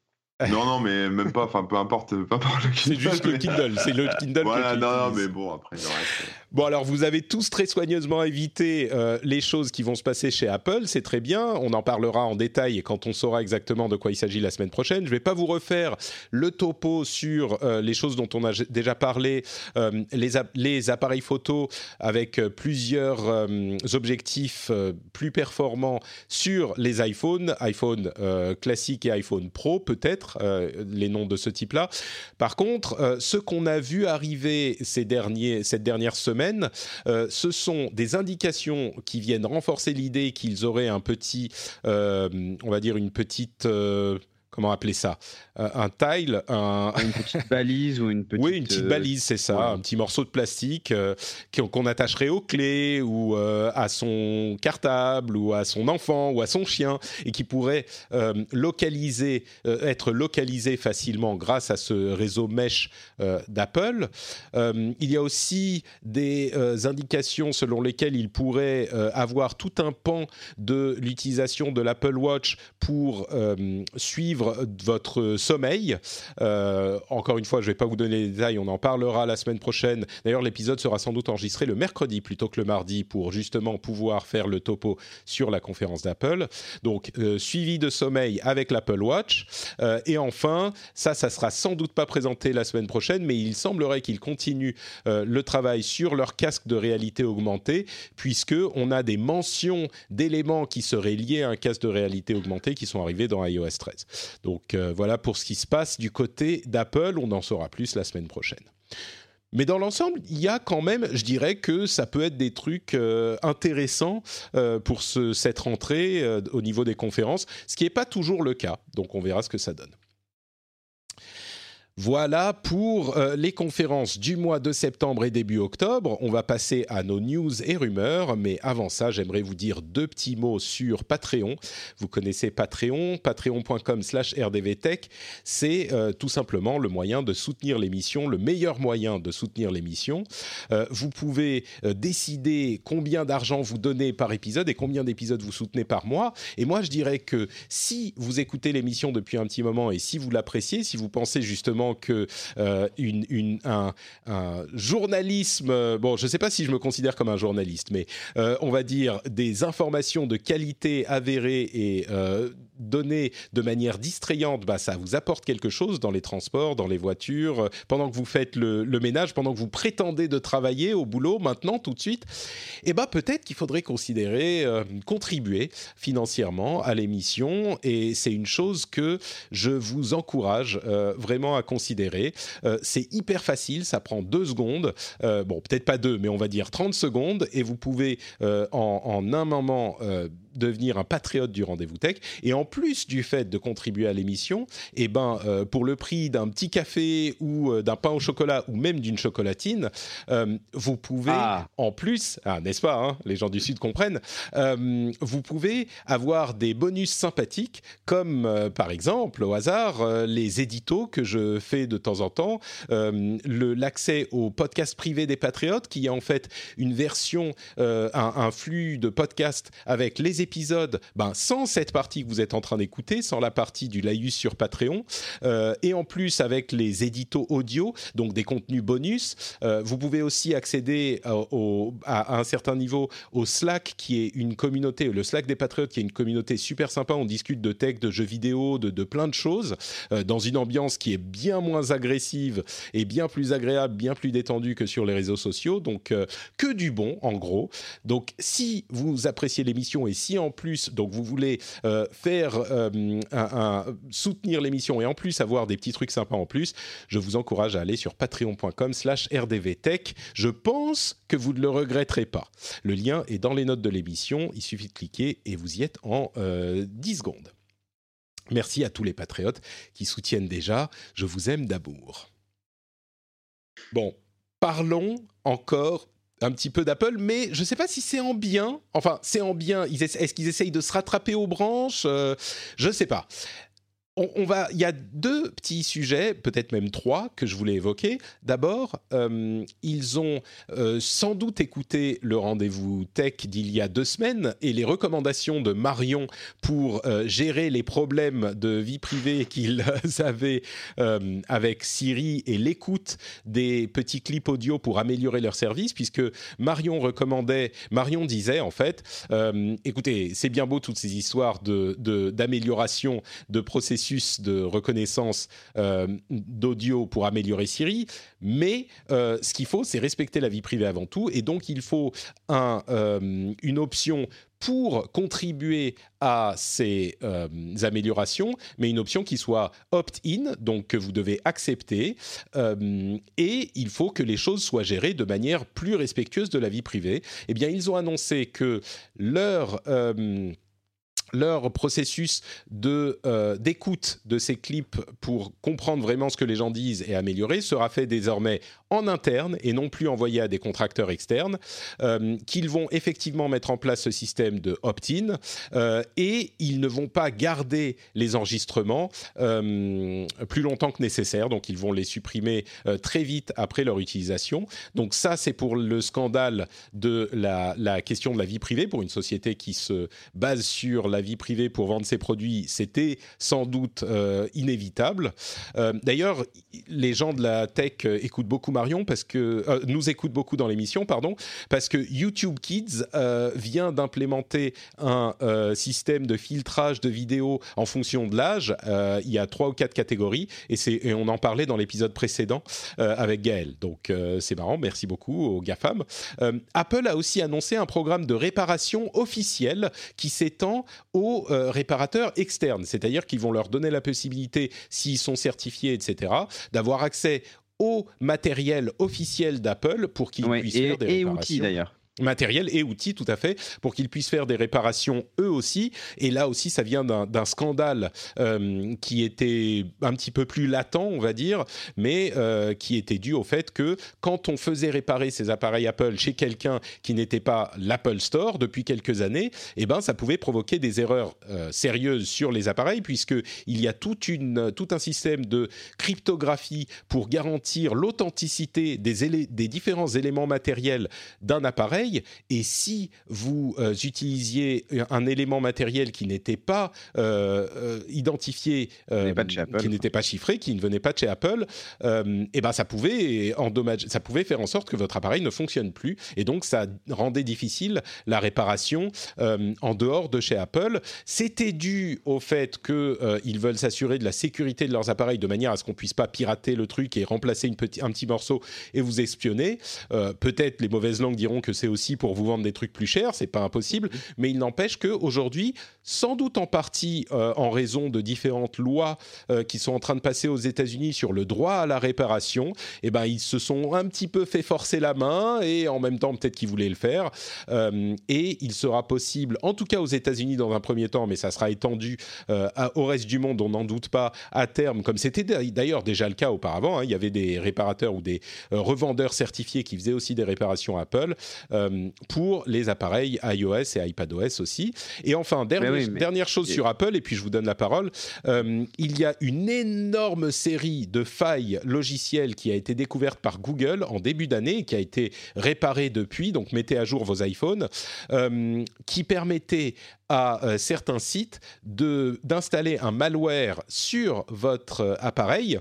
Non, non, mais même pas, enfin peu importe, peu importe le C'est juste le Kindle, c'est le Kindle. Voilà, non, non, mais bon, après, le reste. Bon, alors vous avez tous très soigneusement évité euh, les choses qui vont se passer chez Apple, c'est très bien. On en parlera en détail quand on saura exactement de quoi il s'agit la semaine prochaine. Je ne vais pas vous refaire le topo sur euh, les choses dont on a déjà parlé, euh, les, les, appareils photo avec plusieurs objectifs plus performants sur les iPhones, iPhone classique et iPhone Pro peut-être, les noms de ce type-là. Par contre, ce qu'on a vu arriver ces derniers, cette dernière semaine, euh, ce sont des indications qui viennent renforcer l'idée qu'ils auraient un petit, euh, on va dire une petite euh, comment appeler ça? Un tile, un... une petite balise ou une petite. [laughs] Oui, une petite balise, c'est ça, un petit morceau de plastique qu'on attacherait aux clés ou à son cartable ou à son enfant ou à son chien et qui pourrait localiser, être localisé facilement grâce à ce réseau mesh d'Apple. il y a aussi des indications selon lesquelles il pourrait avoir tout un pan de l'utilisation de l'Apple Watch pour suivre votre sommeil. Euh, encore une fois, je ne vais pas vous donner les détails, on en parlera la semaine prochaine. D'ailleurs, l'épisode sera sans doute enregistré le mercredi plutôt que le mardi pour justement pouvoir faire le topo sur la conférence d'Apple. Donc, euh, suivi de sommeil avec l'Apple Watch. Euh, et enfin, ça, ça sera sans doute pas présenté la semaine prochaine, mais il semblerait qu'ils continuent le travail sur leur casque de réalité augmentée, puisque on a des mentions d'éléments qui seraient liés à un casque de réalité augmentée qui sont arrivés dans iOS 13. Donc voilà pour ce qui se passe du côté d'Apple. On en saura plus la semaine prochaine. Mais dans l'ensemble, il y a quand même, je dirais que ça peut être des trucs euh, intéressants euh, pour cette rentrée au niveau des conférences, ce qui n'est pas toujours le cas. Donc on verra ce que ça donne. Voilà pour euh, les conférences du mois de septembre et début octobre. On va passer à nos news et rumeurs, mais avant ça, j'aimerais vous dire deux petits mots sur Patreon. Vous connaissez Patreon, patreon.com/rdvtech. C'est euh, tout simplement le moyen de soutenir l'émission, le meilleur moyen de soutenir l'émission. Euh, vous pouvez décider combien d'argent vous donnez par épisode et combien d'épisodes vous soutenez par mois. Et moi, je dirais que si vous écoutez l'émission depuis un petit moment et si vous l'appréciez, si vous pensez justement euh, journalisme, euh, bon, je ne sais pas si je me considère comme un journaliste, mais euh, on va dire des informations de qualité avérées et données de manière distrayante, bah, ça vous apporte quelque chose dans les transports, dans les voitures, pendant que vous faites le, ménage, pendant que vous prétendez de travailler au boulot, maintenant, tout de suite, et eh bah, peut-être qu'il faudrait considérer contribuer financièrement à l'émission, et c'est une chose que je vous encourage vraiment à considérer. Euh, c'est hyper facile, ça prend deux secondes. Euh, bon, peut-être pas deux, mais on va dire 30 secondes. Et vous pouvez euh, en, un moment devenir un patriote du rendez-vous tech. Et en plus du fait de contribuer à l'émission, eh ben, euh, pour le prix d'un petit café ou euh, d'un pain au chocolat ou même d'une chocolatine, euh, vous pouvez ah. en plus, ah, n'est-ce pas, hein, les gens du Sud comprennent, vous pouvez avoir des bonus sympathiques comme par exemple au hasard les éditos que je fais de temps en temps, l'accès au podcast privé des patriotes qui est en fait une version, un, un, flux de podcasts avec les épisode ben, sans cette partie que vous êtes en train d'écouter, sans la partie du laïus sur Patreon, euh, et en plus avec les éditos audio, donc des contenus bonus. Euh, vous pouvez aussi accéder euh, à, un certain niveau au Slack, qui est une communauté, le Slack des Patriotes, qui est une communauté super sympa. On discute de tech, de jeux vidéo, de, de plein de choses, dans une ambiance qui est bien moins agressive et bien plus agréable, bien plus détendue que sur les réseaux sociaux. Donc, que du bon, en gros. Donc, si vous appréciez l'émission et si en plus, donc vous voulez euh, faire euh, un, soutenir l'émission et en plus avoir des petits trucs sympas en plus, je vous encourage à aller sur patreon.com/slash rdvtech. Je pense que vous ne le regretterez pas. Le lien est dans les notes de l'émission. Il suffit de cliquer et vous y êtes en 10 euh, secondes. Merci à tous les patriotes qui soutiennent déjà. Je vous aime d'amour. Bon, parlons encore un petit peu d'Apple, mais je ne sais pas si c'est en bien. Enfin, c'est en bien. Est-ce qu'ils essayent de se rattraper aux branches? Euh, Je ne sais pas on, va, il y a deux petits sujets, peut-être même trois, que je voulais évoquer. D'abord, euh, ils ont euh, sans doute écouté le rendez-vous tech d'il y a deux semaines et les recommandations de Marion pour euh, gérer les problèmes de vie privée [laughs] qu'ils avaient avec Siri et l'écoute des petits clips audio pour améliorer leur service, puisque Marion recommandait, Marion disait en fait, écoutez, c'est bien beau toutes ces histoires d'amélioration de processus de reconnaissance euh, d'audio pour améliorer Siri, mais euh, ce qu'il faut, c'est respecter la vie privée avant tout, et donc il faut un, euh, une option pour contribuer à ces améliorations, mais une option qui soit opt-in, donc que vous devez accepter, et il faut que les choses soient gérées de manière plus respectueuse de la vie privée. Eh bien, ils ont annoncé que leur leur processus de euh, d'écoute de ces clips pour comprendre vraiment ce que les gens disent et améliorer sera fait désormais en interne et non plus envoyé à des contracteurs externes, euh, qu'ils vont effectivement mettre en place ce système de opt-in euh, et ils ne vont pas garder les enregistrements plus longtemps que nécessaire, donc ils vont les supprimer très vite après leur utilisation. Donc ça, c'est pour le scandale de la, la question de la vie privée pour une société qui se base sur la vie privée pour vendre ses produits, c'était sans doute euh, inévitable. Euh, d'ailleurs, les gens de la tech euh, écoutent beaucoup Marion parce que nous écoutent beaucoup dans l'émission, pardon, parce que YouTube Kids vient d'implémenter un système de filtrage de vidéos en fonction de l'âge. il y a trois ou quatre catégories et, et on en parlait dans l'épisode précédent avec Gaël. Donc c'est marrant. Merci beaucoup aux GAFAM. Apple a aussi annoncé un programme de réparation officiel qui s'étend aux euh, réparateurs externes, c'est-à-dire qu'ils vont leur donner la possibilité, s'ils sont certifiés, etc., d'avoir accès au matériel officiel d'Apple pour qu'ils puissent faire des réparations. Et outils d'ailleurs matériel et outils tout à fait pour qu'ils puissent faire des réparations eux aussi. Et là aussi ça vient d'un scandale euh, qui était un petit peu plus latent on va dire mais euh, qui était dû au fait que quand on faisait réparer ces appareils Apple chez quelqu'un qui n'était pas l'Apple Store depuis quelques années eh ben ça pouvait provoquer des erreurs euh, sérieuses sur les appareils puisque il y a toute une tout un système de cryptographie pour garantir l'authenticité des, des différents éléments matériels d'un appareil et si vous euh, utilisiez un élément matériel qui n'était pas euh, euh, identifié, qui n'était pas chiffré, qui ne venait pas de chez Apple, et eh ben ça pouvait endommager, ça pouvait faire en sorte que votre appareil ne fonctionne plus, et donc ça rendait difficile la réparation en dehors de chez Apple. C'était dû au fait qu'ils veulent s'assurer de la sécurité de leurs appareils de manière à ce qu'on puisse pas pirater le truc et remplacer une petit, un petit morceau et vous espionner. Peut-être les mauvaises langues diront que c'est aussi pour vous vendre des trucs plus chers, c'est pas impossible, mais il n'empêche qu'aujourd'hui, sans doute en partie euh, en raison de différentes lois euh, qui sont en train de passer aux États-Unis sur le droit à la réparation, eh ben ils se sont un petit peu fait forcer la main et en même temps peut-être qu'ils voulaient le faire. Euh, et il sera possible, en tout cas aux États-Unis dans un premier temps, mais ça sera étendu au reste du monde, on n'en doute pas, à terme, comme c'était d'ailleurs déjà le cas auparavant. Hein, il y avait des réparateurs ou des revendeurs certifiés qui faisaient aussi des réparations Apple. Pour les appareils iOS et iPadOS aussi. Et enfin, dernière, chose sur Apple, et puis je vous donne la parole, euh, il y a une énorme série de failles logicielles qui a été découverte par Google en début d'année et qui a été réparée depuis, donc mettez à jour vos iPhones, euh, qui permettait à certains sites d'installer un malware sur votre appareil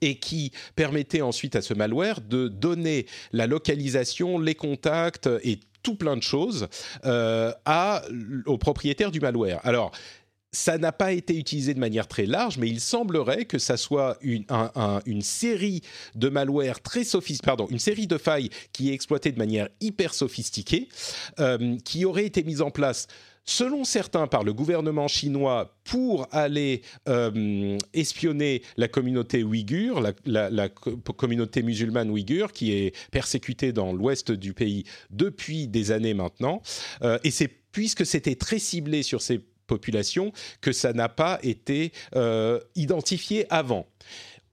et qui permettait ensuite à ce malware de donner la localisation, les contacts et tout plein de choses euh, à, au propriétaire du malware. Alors, ça n'a pas été utilisé de manière très large, mais il semblerait que ça soit une, série de malware très pardon, une série de failles qui est exploitée de manière hyper sophistiquée, euh, qui aurait été mise en place selon certains par le gouvernement chinois pour aller euh, espionner la communauté ouïghure, la, communauté musulmane ouïghure qui est persécutée dans l'ouest du pays depuis des années maintenant. Euh, et c'est puisque c'était très ciblé sur ces populations que ça n'a pas été euh, identifié avant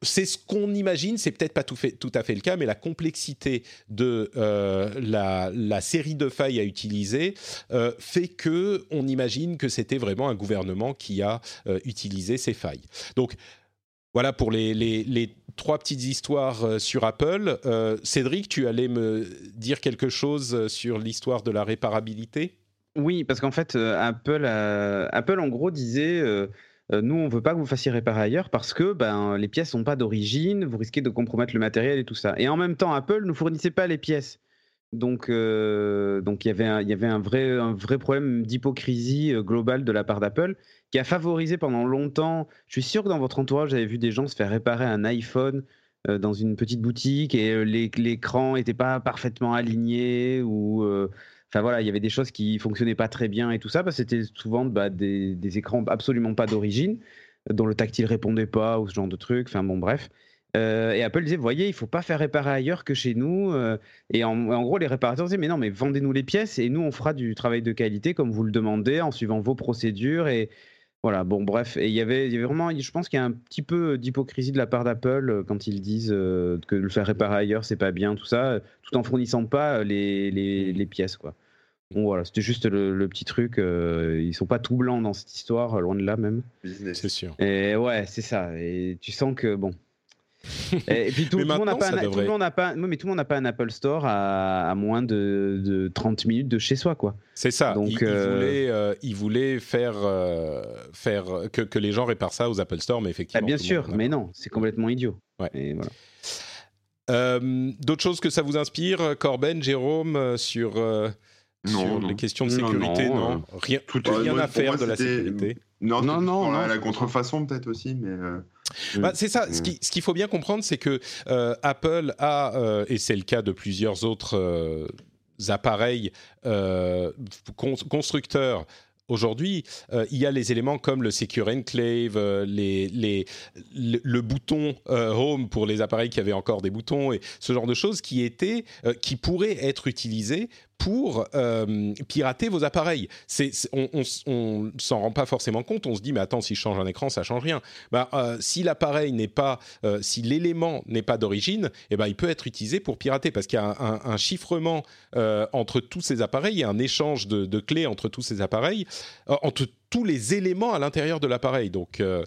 c'est ce qu'on imagine, c'est peut-être pas tout, à fait le cas, mais la complexité de euh, la, série de failles à utiliser euh, fait que on imagine que c'était vraiment un gouvernement qui a euh, utilisé ces failles. Donc voilà pour les, trois petites histoires sur Apple. Cédric, tu allais me dire quelque chose sur l'histoire de la réparabilité? Oui, parce qu'en fait, Apple, Apple en gros disait euh, nous, on veut pas que vous fassiez réparer ailleurs parce que ben, les pièces sont pas d'origine, vous risquez de compromettre le matériel et tout ça. Et en même temps, Apple ne fournissait pas les pièces. Donc, euh, il y avait un vrai problème d'hypocrisie euh, globale de la part d'Apple qui a favorisé pendant longtemps. Je suis sûr que dans votre entourage, vous avez vu des gens se faire réparer un iPhone dans une petite boutique et l'écran n'était pas parfaitement aligné ou Enfin voilà, il y avait des choses qui fonctionnaient pas très bien et tout ça, parce que c'était souvent bah, des, écrans absolument pas d'origine, dont le tactile répondait pas ou ce genre de trucs. Enfin bon, bref. Euh, et Apple disait, voyez, il faut pas faire réparer ailleurs que chez nous. Euh, et en, en, gros, les réparateurs disaient, mais non, mais vendez-nous les pièces et nous, on fera du travail de qualité comme vous le demandez en suivant vos procédures. Et voilà, bon, bref. Et il y avait, il y avait vraiment, je pense qu'il y a un petit peu d'hypocrisie de la part d'Apple euh, quand ils disent que le faire réparer ailleurs, c'est pas bien, tout ça, tout en fournissant pas les, les, les pièces, quoi. Bon, voilà, c'était juste le, le, petit truc. Euh, ils sont pas tout blancs dans cette histoire, loin de là même. C'est sûr. Et ouais, c'est ça. Et tu sens que bon. [laughs] Et, puis tout, tout le monde n'a pas, un, devrait... tout pas, mais tout le monde n'a pas un Apple Store à, à moins de, de, 30 minutes de chez soi, quoi. C'est ça. Donc, il, euh... il, voulait, euh, il voulait faire, euh, faire que, que, les gens réparent ça aux Apple Store, mais effectivement. Ah, bien sûr, mais non, c'est complètement idiot. Ouais. Et voilà. Euh, D'autres choses que ça vous inspire, Corben, Jérôme, sur non, sur non. les questions de sécurité, non, non? rien, tout rien moi, à faire moi, de la sécurité. Non, non, non. la contrefaçon peut-être aussi, mais. Bah, c'est ça. Ce qu'il ce qu'il faut bien comprendre, c'est que euh, Apple a, euh, et c'est le cas de plusieurs autres euh, appareils con constructeurs Aujourd'hui, euh, il y a les éléments comme le Secure Enclave, euh, les, les, le, le, bouton euh, Home pour les appareils qui avaient encore des boutons et ce genre de choses qui étaient, qui pourraient être utilisées pour euh, pirater vos appareils. C'est, on, on, s'en rend pas forcément compte. On se dit mais attends, si je change un écran, ça change rien. Bah, euh, si l'appareil n'est pas, euh, si l'élément n'est pas d'origine, eh ben il peut être utilisé pour pirater parce qu'il y a un, chiffrement entre tous ces appareils, il y a un échange de, clés entre tous ces appareils, tous les éléments à l'intérieur de l'appareil. Donc, euh,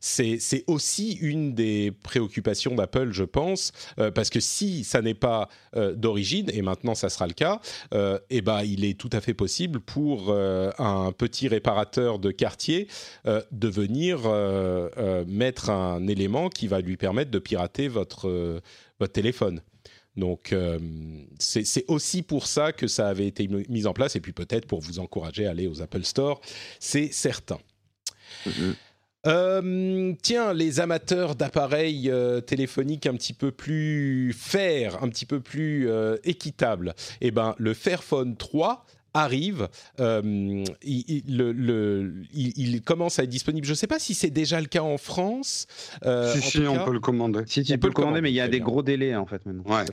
c'est aussi une des préoccupations d'Apple, je pense, euh, parce que si ça n'est pas euh, d'origine, et maintenant ça sera le cas, eh ben, il est tout à fait possible pour un petit réparateur de quartier de venir mettre un élément qui va lui permettre de pirater votre, votre téléphone. Donc, euh, c'est aussi pour ça que ça avait été mis en place, et puis peut-être pour vous encourager à aller aux Apple Store, c'est certain. Mm -hmm. Euh, tiens, les amateurs d'appareils euh, téléphoniques un petit peu plus fair, un petit peu plus équitables, eh ben, le Fairphone 3 arrive, euh, il, il, le, le, il, il, commence à être disponible. Je ne sais pas si c'est déjà le cas en France. Euh, si, si, on cas, peut le commander. Si, si, on peut le commander, mais il y a des gros délais en fait maintenant. Ouais.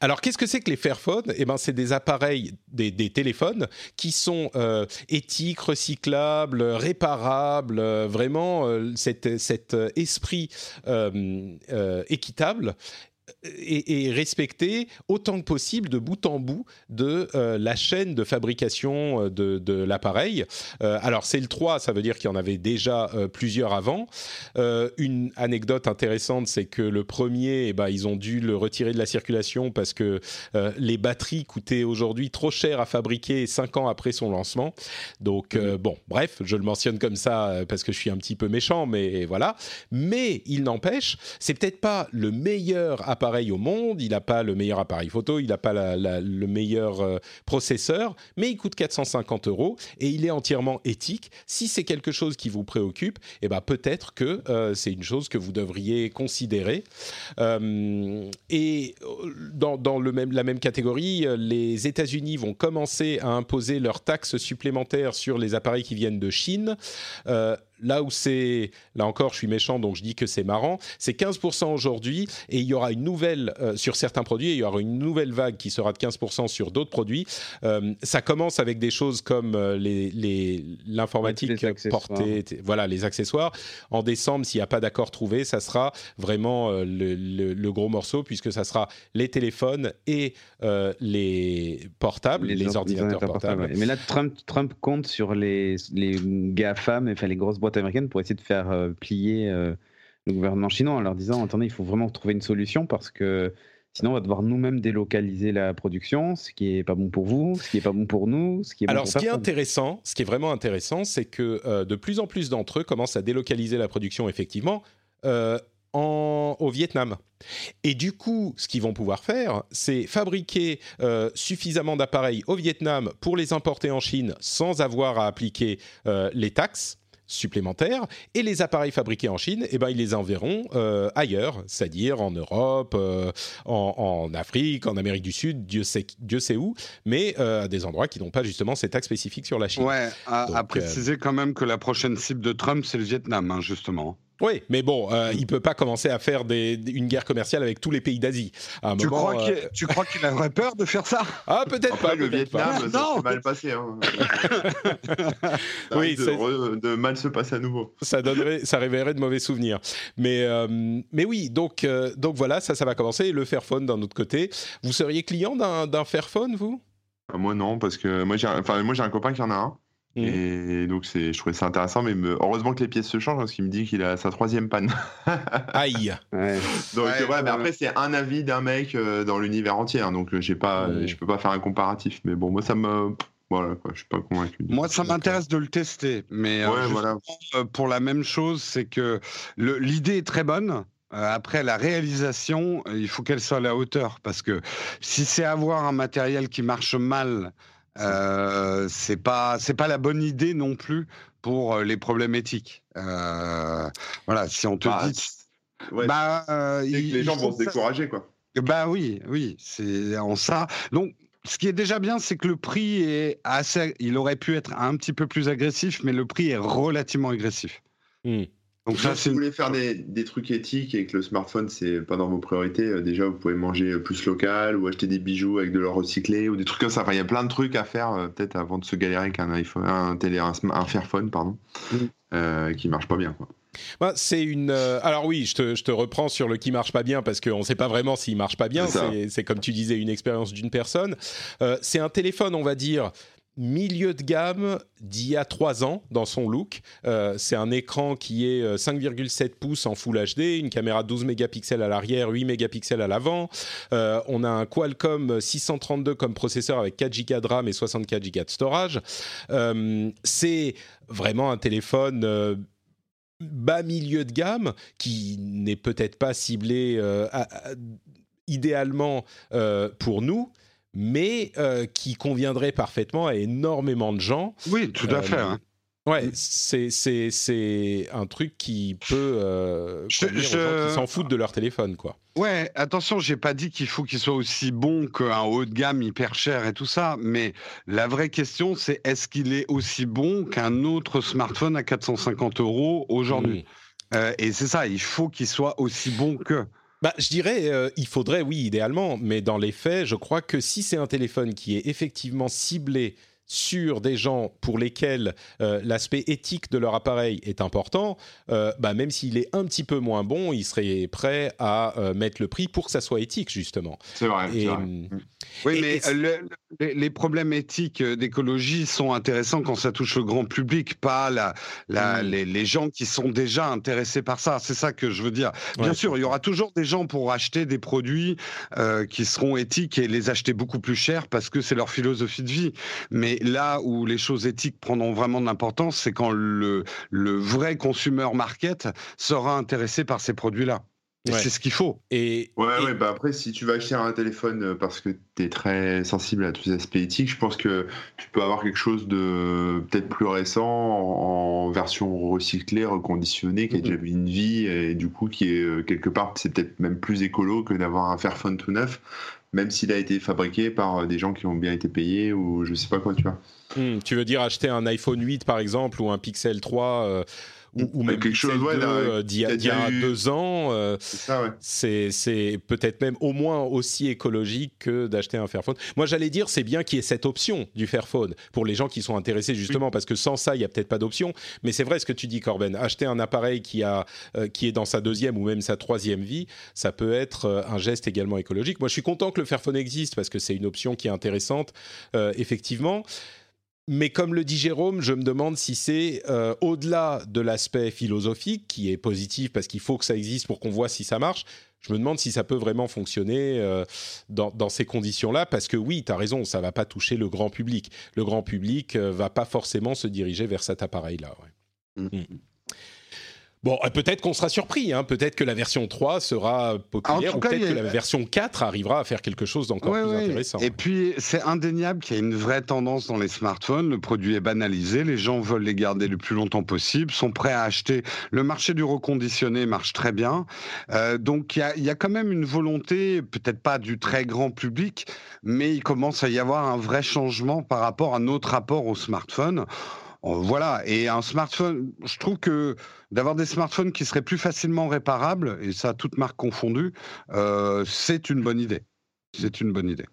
Alors, qu'est-ce que c'est que les Fairphones? Eh ben, c'est des appareils, des, des, téléphones qui sont euh, éthiques, recyclables, réparables, euh, vraiment cet, cet esprit équitable et, et, respecter autant que possible de bout en bout de euh, la chaîne de fabrication euh, de, de l'appareil. Euh, alors c'est le 3, ça veut dire qu'il y en avait déjà euh, plusieurs avant. Une anecdote intéressante, c'est que le premier, eh ben, ils ont dû le retirer de la circulation parce que les batteries coûtaient aujourd'hui trop cher à fabriquer 5 ans après son lancement. Donc mmh. bon, bref, je le mentionne comme ça parce que je suis un petit peu méchant, mais voilà. Mais il n'empêche, c'est peut-être pas le meilleur appareil au monde, il n'a pas le meilleur appareil photo, il n'a pas le meilleur euh, processeur, mais il coûte 450 euros et il est entièrement éthique. Si c'est quelque chose qui vous préoccupe, eh ben peut-être que euh, c'est une chose que vous devriez considérer. Euh, et dans, la même catégorie, les États-Unis vont commencer à imposer leurs taxes supplémentaires sur les appareils qui viennent de Chine. Là où c'est, là encore, je suis méchant, donc je dis que c'est marrant, c'est 15% aujourd'hui, et il y aura une nouvelle, euh, sur certains produits, et il y aura une nouvelle vague qui sera de 15% sur d'autres produits. Euh, ça commence avec des choses comme euh, les, les, l'informatique portée, voilà, les accessoires. En décembre, s'il n'y a pas d'accord trouvé, ça sera vraiment le, le, le, gros morceau, puisque ça sera les téléphones et les portables, les, les ordinateurs portables. portables. Mais là, Trump, Trump compte sur les, les GAFAM, enfin les grosses boîtes américaines pour essayer de faire euh, plier euh, le gouvernement chinois en leur disant attendez, il faut vraiment trouver une solution parce que sinon on va devoir nous-mêmes délocaliser la production, ce qui est pas bon pour vous, ce qui est pas bon pour nous, ce qui est bon Alors, pour ce personne. qui est intéressant, ce qui est vraiment intéressant, c'est que euh, de plus en plus d'entre eux commencent à délocaliser la production effectivement. En, au Vietnam. Et du coup, ce qu'ils vont pouvoir faire, c'est fabriquer euh, suffisamment d'appareils au Vietnam pour les importer en Chine sans avoir à appliquer euh, les taxes supplémentaires et les appareils fabriqués en Chine, eh ben, ils les enverront euh, ailleurs, c'est-à-dire en Europe, euh, en, en, Afrique, en Amérique du Sud, Dieu sait, Dieu sait où, mais euh, à des endroits qui n'ont pas justement ces taxes spécifiques sur la Chine. Ouais, à, Donc, à préciser quand même que la prochaine cible de Trump, c'est le Vietnam, hein, justement. Oui, mais bon, euh, il peut pas commencer à faire des, une guerre commerciale avec tous les pays d'Asie. Tu, crois qu'il, tu crois qu'il aurait peur de faire ça? Ah, peut-être pas. Le Vietnam, ça s'est mal passé. Hein. [laughs] oui, de, de, mal se passer à nouveau. Ça donnerait, ça révélerait de mauvais souvenirs. Mais, mais oui, donc, donc voilà, ça, ça va commencer. Le Fairphone d'un autre côté. Vous seriez client d'un, d'un Fairphone, vous? Moi non, parce que moi j'ai, enfin moi j'ai un copain qui en a un. Mmh. Et donc, c'est, je trouvais ça intéressant, mais heureusement que les pièces se changent parce qu'il me dit qu'il a sa troisième panne. [laughs] Aïe Donc, ouais, mais après, c'est un avis d'un mec euh, dans l'univers entier, hein, donc j'ai pas, mmh. je peux pas faire un comparatif. Mais bon, moi, ça me. Voilà, quoi, je suis pas convaincu. Moi, ça m'intéresse de le tester, mais euh, voilà. Euh, pour la même chose, c'est que l'idée est très bonne. Après la réalisation, il faut qu'elle soit à la hauteur parce que si c'est avoir un matériel qui marche mal euh, c'est pas c'est pas la bonne idée non plus pour euh, les problèmes éthiques. Euh, voilà, si on te bah, dit, bah, les gens vont se décourager quoi. Bah oui, oui, c'est en ça. Donc ce qui est déjà bien, c'est que le prix est assez. Il aurait pu être un petit peu plus agressif, mais le prix est relativement agressif. Mmh. Donc ça, si vous voulez faire des, des, trucs éthiques et que le smartphone c'est pas dans vos priorités, euh, déjà vous pouvez manger plus local ou acheter des bijoux avec de l'or recyclé ou des trucs comme ça. Enfin, il y a plein de trucs à faire euh, peut-être avant de se galérer avec un iPhone, un télé, un, Fairphone pardon, mm. euh, qui marche pas bien quoi. Bah, c'est une. alors oui, je te, je te, reprends sur le qui marche pas bien parce qu'on ne sait pas vraiment s'il marche pas bien. C'est comme tu disais une expérience d'une personne. c'est un téléphone, on va dire milieu de gamme d'il y a trois ans dans son look. Euh, c'est un écran qui est 5,7 euh, pouces en Full HD, une caméra 12 mégapixels à l'arrière, 8 mégapixels à l'avant. Euh, on a un Qualcomm 632 comme processeur avec 4 Go de RAM et 64 Go de storage. c'est vraiment un téléphone bas milieu de gamme qui n'est peut-être pas ciblé idéalement pour nous mais euh, qui conviendrait parfaitement à énormément de gens. Oui, tout à fait. Euh, hein. Ouais, c'est c'est un truc qui peut euh, je, qui s'en foutent de leur téléphone quoi. Ouais, attention, j'ai pas dit qu'il faut qu'il soit aussi bon qu'un haut de gamme hyper cher et tout ça, mais la vraie question c'est est-ce qu'il est aussi bon qu'un autre smartphone à 450 euros aujourd'hui? Mmh. Et c'est ça, il faut qu'il soit aussi bon que. Bah, je dirais, euh, il faudrait, oui, idéalement, mais dans les faits, je crois que si c'est un téléphone qui est effectivement ciblé sur des gens pour lesquels euh, l'aspect éthique de leur appareil est important, euh, bah même s'il est un petit peu moins bon, ils seraient prêts à mettre le prix pour que ça soit éthique, justement. C'est vrai. Hum, oui, mais les problèmes éthiques d'écologie sont intéressants quand ça touche le grand public, pas la, la, hum. les, gens qui sont déjà intéressés par ça. C'est ça que je veux dire. Bien sûr, il y aura toujours des gens pour acheter des produits qui seront éthiques et les acheter beaucoup plus cher parce que c'est leur philosophie de vie. Mais là où les choses éthiques prendront vraiment de l'importance, c'est quand le, le vrai consumer market sera intéressé par ces produits-là. C'est ce qu'il faut. Et, ouais, ouais, bah après, si tu vas acheter un téléphone euh, parce que tu es très sensible à tous les aspects éthiques, je pense que tu peux avoir quelque chose de peut-être plus récent en, version recyclée, reconditionnée, qui a déjà vu une vie et du coup qui est euh, quelque part, c'est peut-être même plus écolo que d'avoir un Fairphone tout neuf même s'il a été fabriqué par euh, des gens qui ont bien été payés ou je sais pas quoi, tu vois. Hmm, tu veux dire acheter un iPhone 8 par exemple ou un Pixel 3 ou, même quelque chose euh, d'il y a, deux ans. Euh, c'est peut-être même au moins aussi écologique que d'acheter un Fairphone. Moi, j'allais dire, c'est bien qu'il y ait cette option du Fairphone pour les gens qui sont intéressés justement, parce que sans ça, il n'y a peut-être pas d'option. Mais c'est vrai ce que tu dis, Corben. Acheter un appareil qui, a, euh, qui est dans sa deuxième ou même sa troisième vie, ça peut être un geste également écologique. Moi, je suis content que le Fairphone existe parce que c'est une option qui est intéressante, effectivement mais comme le dit Jérôme, je me demande si c'est euh, au-delà de l'aspect philosophique, qui est positif parce qu'il faut que ça existe pour qu'on voit si ça marche, je me demande si ça peut vraiment fonctionner euh, dans, ces conditions-là, parce que oui, tu as raison, ça va pas toucher le grand public. Le grand public euh, va pas forcément se diriger vers cet appareil-là. Ouais. Mmh. Mmh. Bon, euh, peut-être qu'on sera surpris, hein. peut-être que la version 3 sera populaire, ou peut-être que la version 4 arrivera à faire quelque chose d'encore plus intéressant. Et puis, c'est indéniable qu'il y a une vraie tendance dans les smartphones, le produit est banalisé, les gens veulent les garder le plus longtemps possible, sont prêts à acheter. Le marché du reconditionné marche très bien, euh, donc il y, y a, quand même une volonté, peut-être pas du très grand public, mais il commence à y avoir un vrai changement par rapport à notre rapport au smartphone. Voilà, et un smartphone, je trouve que d'avoir des smartphones qui seraient plus facilement réparables, et ça, toutes marques confondues, euh, c'est une bonne idée. C'est une bonne idée.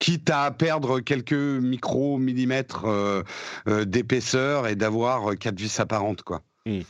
Quitte à perdre quelques micro-millimètres euh, euh, d'épaisseur et d'avoir quatre vis apparentes, quoi. Hmm.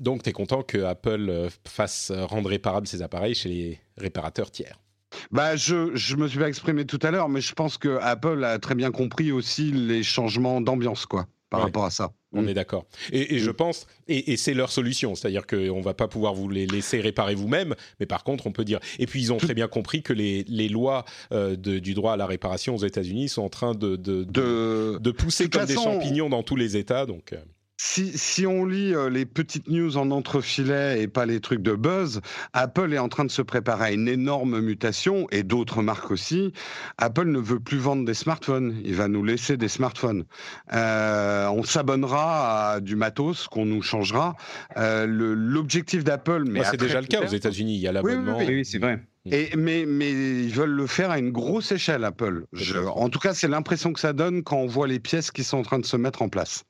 donc, tu es content que Apple fasse rendre réparables ses appareils chez les réparateurs tiers bah, je, je me suis pas exprimé tout à l'heure, mais je pense que Apple a très bien compris aussi les changements d'ambiance, quoi, par rapport à ça. On mm. est d'accord. Et, je mm. pense, et, c'est leur solution, c'est-à-dire qu'on ne va pas pouvoir vous les laisser réparer vous-même, mais par contre, on peut dire. Et puis, ils ont très bien compris que les, les lois euh, du droit à la réparation aux États-Unis sont en train de, de, de, pousser comme des champignons dans tous les États. Donc. Si, si, on lit euh, les petites news en entrefilet et pas les trucs de buzz, Apple est en train de se préparer à une énorme mutation et d'autres marques aussi. Apple ne veut plus vendre des smartphones, il va nous laisser des smartphones. Euh, on s'abonnera à du matos qu'on nous changera. Euh, L'objectif d'Apple, mais c'est déjà le cas aux États-Unis, il y a l'abonnement. Oui, oui, c'est vrai. Mm. Et, mais, mais ils veulent le faire à une grosse échelle, Apple. en tout cas, c'est l'impression que ça donne quand on voit les pièces qui sont en train de se mettre en place.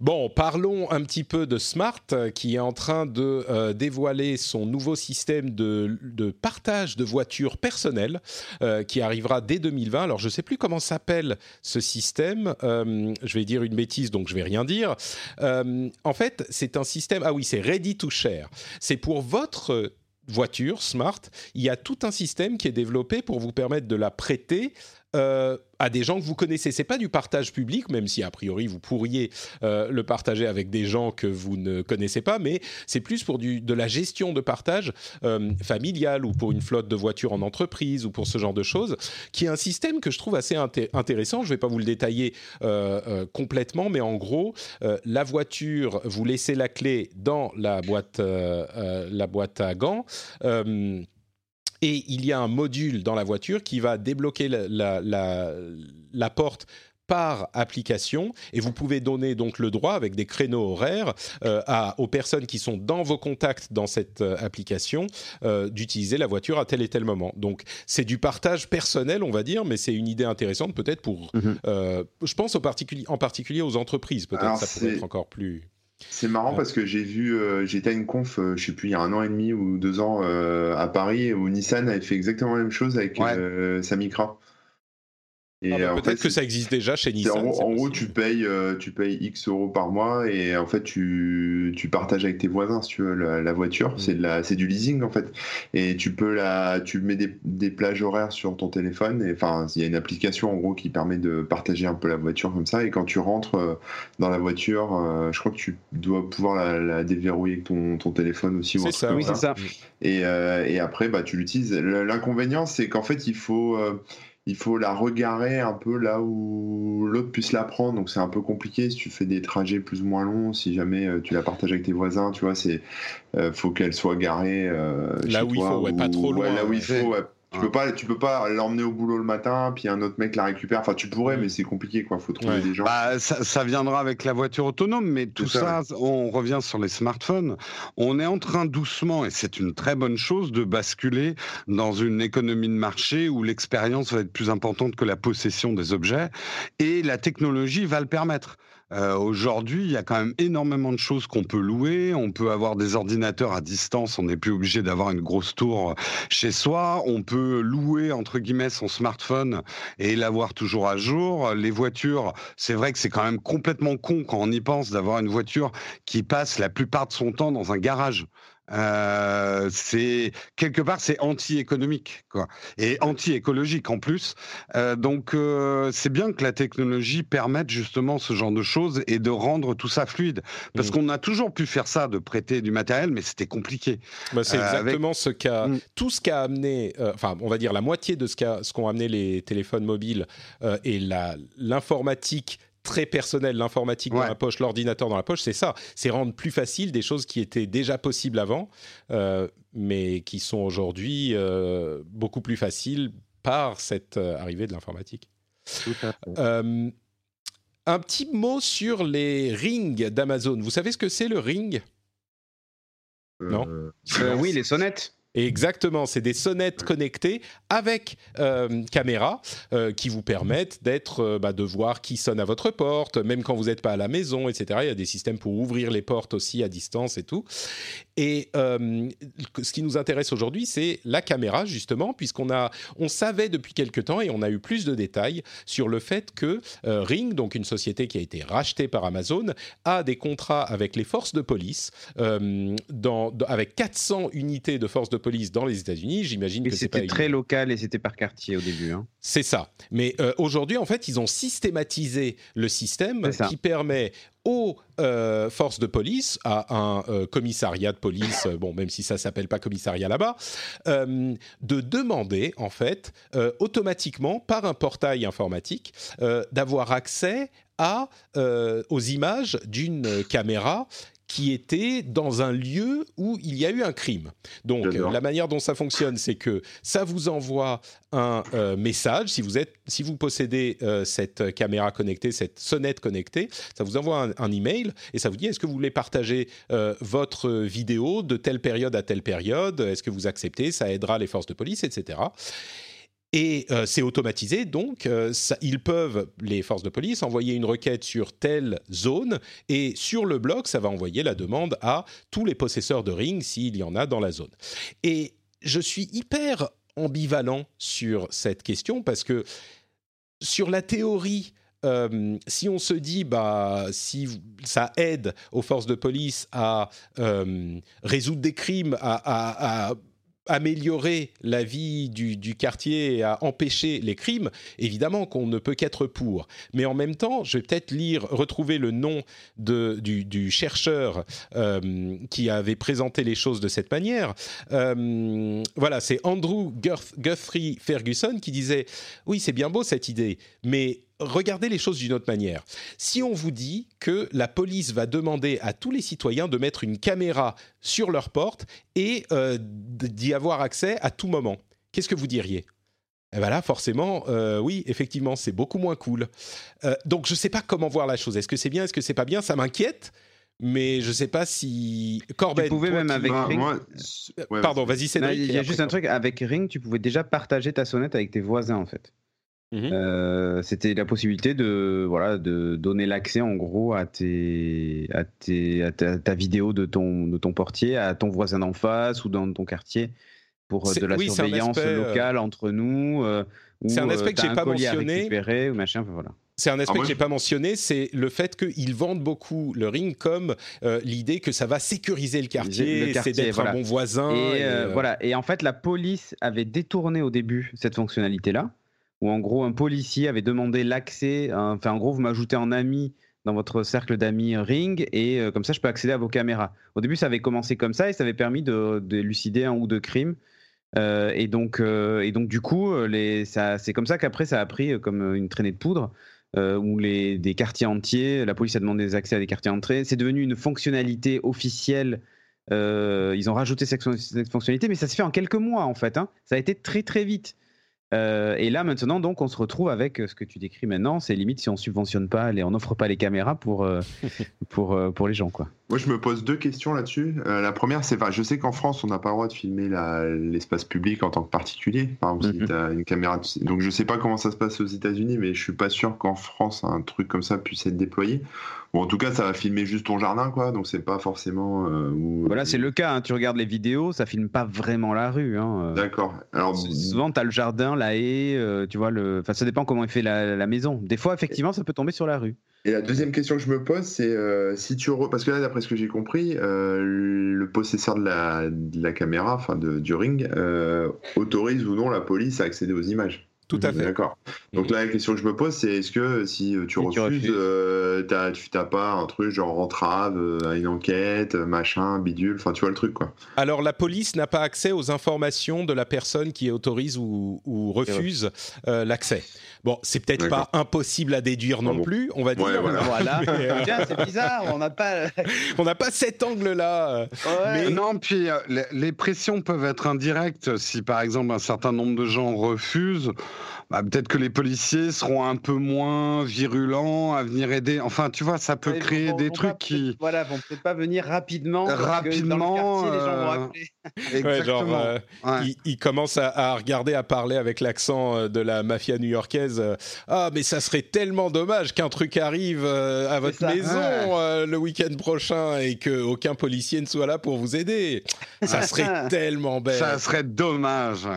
Bon, parlons un petit peu de Smart qui est en train de euh, dévoiler son nouveau système de, partage de voitures personnelles euh, qui arrivera dès 2020. Alors, je ne sais plus comment s'appelle ce système. Euh, je vais dire une bêtise, donc je vais rien dire. en fait, c'est un système. Ah oui, c'est Ready to Share. C'est pour votre voiture smart, il y a tout un système qui est développé pour vous permettre de la prêter euh, à des gens que vous connaissez. C'est pas du partage public, même si a priori vous pourriez euh, le partager avec des gens que vous ne connaissez pas, mais c'est plus pour du, de la gestion de partage euh, familial ou pour une flotte de voitures en entreprise ou pour ce genre de choses, qui est un système que je trouve assez intéressant. Je vais pas vous le détailler complètement, mais en gros, la voiture, vous laissez la clé dans la boîte, la boîte à gants et il y a un module dans la voiture qui va débloquer la, la, porte par application et vous pouvez donner donc le droit avec des créneaux horaires euh, à, aux personnes qui sont dans vos contacts dans cette euh, application euh, d'utiliser la voiture à tel et tel moment. Donc c'est du partage personnel on va dire, mais c'est une idée intéressante peut-être pour, mhm. je pense en particulier aux entreprises peut-être ça pourrait être encore plus. C'est marrant parce que j'ai vu, euh, j'étais à une conf, euh, je sais plus, il y a un an et demi ou deux ans euh, à Paris où Nissan avait fait exactement la même chose avec sa Micra. Ah bah, peut-être que ça existe déjà chez Nissan. En, gros, tu payes, euh, tu payes X euros par mois et en fait, tu, tu partages avec tes voisins, si tu veux, la, voiture. Mm. C'est la, c'est du leasing en fait. Et tu peux la, tu mets des, des plages horaires sur ton téléphone. Et enfin, il y a une application en gros qui permet de partager un peu la voiture comme ça. Et quand tu rentres euh, dans la voiture, euh, je crois que tu dois pouvoir la, déverrouiller avec ton, ton téléphone aussi. C'est ça, oui, c'est ça. Et, et après, bah, tu l'utilises. L'inconvénient, c'est qu'en fait, il faut il faut la regarer un peu là où l'autre puisse la prendre. Donc c'est un peu compliqué si tu fais des trajets plus ou moins longs. Si jamais euh, tu la partages avec tes voisins, tu vois, c'est euh, faut qu'elle soit garée euh, là où il faut, ouais, pas trop loin. là où il faut, tu peux pas, tu peux pas l'emmener au boulot le matin, puis un autre mec la récupère. Enfin, tu pourrais, mais c'est compliqué, quoi. Faut trouver des gens. Bah, ça, viendra avec la voiture autonome, mais tout, ça, on revient sur les smartphones. On est en train doucement, et c'est une très bonne chose, de basculer dans une économie de marché où l'expérience va être plus importante que la possession des objets, et la technologie va le permettre. Euh, aujourd'hui, il y a quand même énormément de choses qu'on peut louer. On peut avoir des ordinateurs à distance. On n'est plus obligé d'avoir une grosse tour chez soi. On peut louer entre guillemets son smartphone et l'avoir toujours à jour. Les voitures, c'est vrai que c'est quand même complètement con quand on y pense d'avoir une voiture qui passe la plupart de son temps dans un garage. Euh, c'est quelque part c'est anti-économique quoi et anti-écologique en plus. Euh, donc euh, c'est bien que la technologie permette justement ce genre de choses et de rendre tout ça fluide parce mmh. qu'on a toujours pu faire ça de prêter du matériel mais c'était compliqué. Bah, c'est exactement ce qu'a mmh. tout ce qu'a amené enfin on va dire la moitié de ce qu'a ce qu'ont amené les téléphones mobiles et la l'informatique très personnel, l'informatique dans la poche, l'ordinateur dans la poche, c'est ça. C'est rendre plus facile des choses qui étaient déjà possibles avant, euh, mais qui sont aujourd'hui euh, beaucoup plus faciles par cette euh, arrivée de l'informatique. un petit mot sur les rings d'Amazon. Vous savez ce que c'est le ring? Non? Oui, les sonnettes. Exactement, c'est des sonnettes connectées avec euh, caméra euh, qui vous permettent d'être, euh, bah, de voir qui sonne à votre porte, même quand vous n'êtes pas à la maison, etc. Il y a des systèmes pour ouvrir les portes aussi à distance et tout. Et ce qui nous intéresse aujourd'hui, c'est la caméra justement, puisqu'on a, on savait depuis quelque temps et on a eu plus de détails sur le fait que Ring, donc une société qui a été rachetée par Amazon, a des contrats avec les forces de police, dans, avec 400 unités de forces de police dans les États-Unis. J'imagine que c'était très local et c'était par quartier au début. Hein. C'est ça. Mais euh, aujourd'hui, en fait, ils ont systématisé le système qui permet aux euh, forces de police, à un euh, commissariat de police, bon, même si ça s'appelle pas commissariat là-bas, de demander en fait automatiquement par un portail informatique d'avoir accès aux images d'une caméra qui était dans un lieu où il y a eu un crime. Donc la manière dont ça fonctionne, c'est que ça vous envoie un euh, message si vous êtes, si vous possédez euh, cette caméra connectée, cette sonnette connectée, ça vous envoie un, email et ça vous dit est-ce que vous voulez partager euh, votre vidéo de telle période à telle période, est-ce que vous acceptez, ça aidera les forces de police, etc. Et euh, c'est automatisé, donc euh, ils peuvent, les forces de police, envoyer une requête sur telle zone, et sur le bloc, ça va envoyer la demande à tous les possesseurs de ring s'il y en a dans la zone. Et je suis hyper ambivalent sur cette question, parce que sur la théorie, euh, si on se dit, bah, si ça aide aux forces de police à résoudre des crimes, à, améliorer la vie du, quartier et à empêcher les crimes, évidemment qu'on ne peut qu'être pour. Mais en même temps, je vais peut-être lire, retrouver le nom de, du, chercheur euh, qui avait présenté les choses de cette manière. Euh, voilà, c'est Andrew Guthrie Ferguson qui disait, oui, c'est bien beau cette idée, mais regardez les choses d'une autre manière. Si on vous dit que la police va demander à tous les citoyens de mettre une caméra sur leur porte et euh, d'y avoir accès à tout moment, qu'est-ce que vous diriez? Eh ben là, forcément, euh, oui, effectivement, c'est beaucoup moins cool. Euh, donc, je ne sais pas comment voir la chose. Est-ce que c'est bien, est-ce que c'est pas bien? Ça m'inquiète, mais je ne sais pas si Corben. Tu pouvais même avec Ring. Pardon, vas-y, c'est Il y a juste un truc avec Ring, tu pouvais déjà partager ta sonnette avec tes voisins en fait. Mmh euh, c'était la possibilité de voilà de donner l'accès en gros à tes à, tes, à ta, vidéo de ton de ton portier à ton voisin d'en face ou dans ton quartier pour de la surveillance euh, locale entre nous. Euh, c'est un aspect que j'ai pas mentionné. Ou machin, voilà. C'est un aspect que j'ai pas mentionné, c'est le fait qu'ils vendent beaucoup le ring comme l'idée que ça va sécuriser le quartier, c'est d'être un bon voisin. Et, voilà. Et en fait, la police avait détourné au début cette fonctionnalité-là où en gros un policier avait demandé l'accès, enfin en gros vous m'ajoutez en ami dans votre cercle d'amis Ring et euh, comme ça je peux accéder à vos caméras. Au début ça avait commencé comme ça et ça avait permis de, d'élucider un ou deux crimes. Euh, et, donc, euh, et donc du coup c'est comme ça qu'après ça a pris comme une traînée de poudre. où les, des quartiers entiers, la police a demandé des accès à des quartiers entiers. C'est devenu une fonctionnalité officielle ils ont rajouté cette, fonctionnalité, mais ça se fait en quelques mois en fait. Hein. Ça a été très très vite. Euh, et là maintenant, donc, on se retrouve avec euh, ce que tu décris maintenant. C'est limite si on subventionne pas, les, on n'offre pas les caméras pour euh, [laughs] pour pour les gens, quoi. Moi, je me pose deux questions là-dessus. la première, c'est, enfin, je sais qu'en France, on n'a pas le droit de filmer l'espace public en tant que particulier. Par exemple, si mhm. tu as une caméra, donc je sais pas comment ça se passe aux États-Unis, mais je suis pas sûr qu'en France, un truc comme ça puisse être déployé. Bon, en tout cas, ça va filmer juste ton jardin, quoi. Donc c'est pas forcément. Euh, voilà, c'est le cas. Hein. Tu regardes les vidéos, ça filme pas vraiment la rue. Hein. D'accord. Alors souvent, tu as le jardin, la haie, euh, tu vois le. Enfin, ça dépend comment est fait la, maison. Des fois, effectivement, ça peut tomber sur la rue. Et la deuxième question que je me pose, c'est euh, si tu parce que là, d'après ce que j'ai compris, le possesseur de la, de la caméra, enfin du ring, autorise ou non la police à accéder aux images. Tout à fait. D'accord. Donc là, la question que je me pose, c'est est-ce que si euh, tu refuses, euh, tu n'as pas un truc genre entrave euh, à une enquête, machin, bidule, enfin tu vois le truc quoi. Alors la police n'a pas accès aux informations de la personne qui autorise ou, refuse l'accès. Bon, c'est peut-être pas impossible à déduire non plus, on va dire. voilà. [laughs] c'est bizarre, on n'a pas. [laughs] on n'a pas cet angle-là. Mais... Non, puis les pressions peuvent être indirectes. Si par exemple un certain nombre de gens refusent, bah, peut-être que les policiers seront un peu moins virulents à venir aider. Enfin, tu vois, ça peut créer des trucs qui. Voilà, vont peut-être pas venir rapidement. Rapidement. les gens vont appeler. [laughs] Exactement. il, commence à, regarder, à parler avec l'accent de la mafia new-yorkaise. ah, mais ça serait tellement dommage qu'un truc arrive à votre maison le week-end prochain et qu'aucun policier ne soit là pour vous aider. [laughs] Ça serait tellement bête. Ça serait dommage.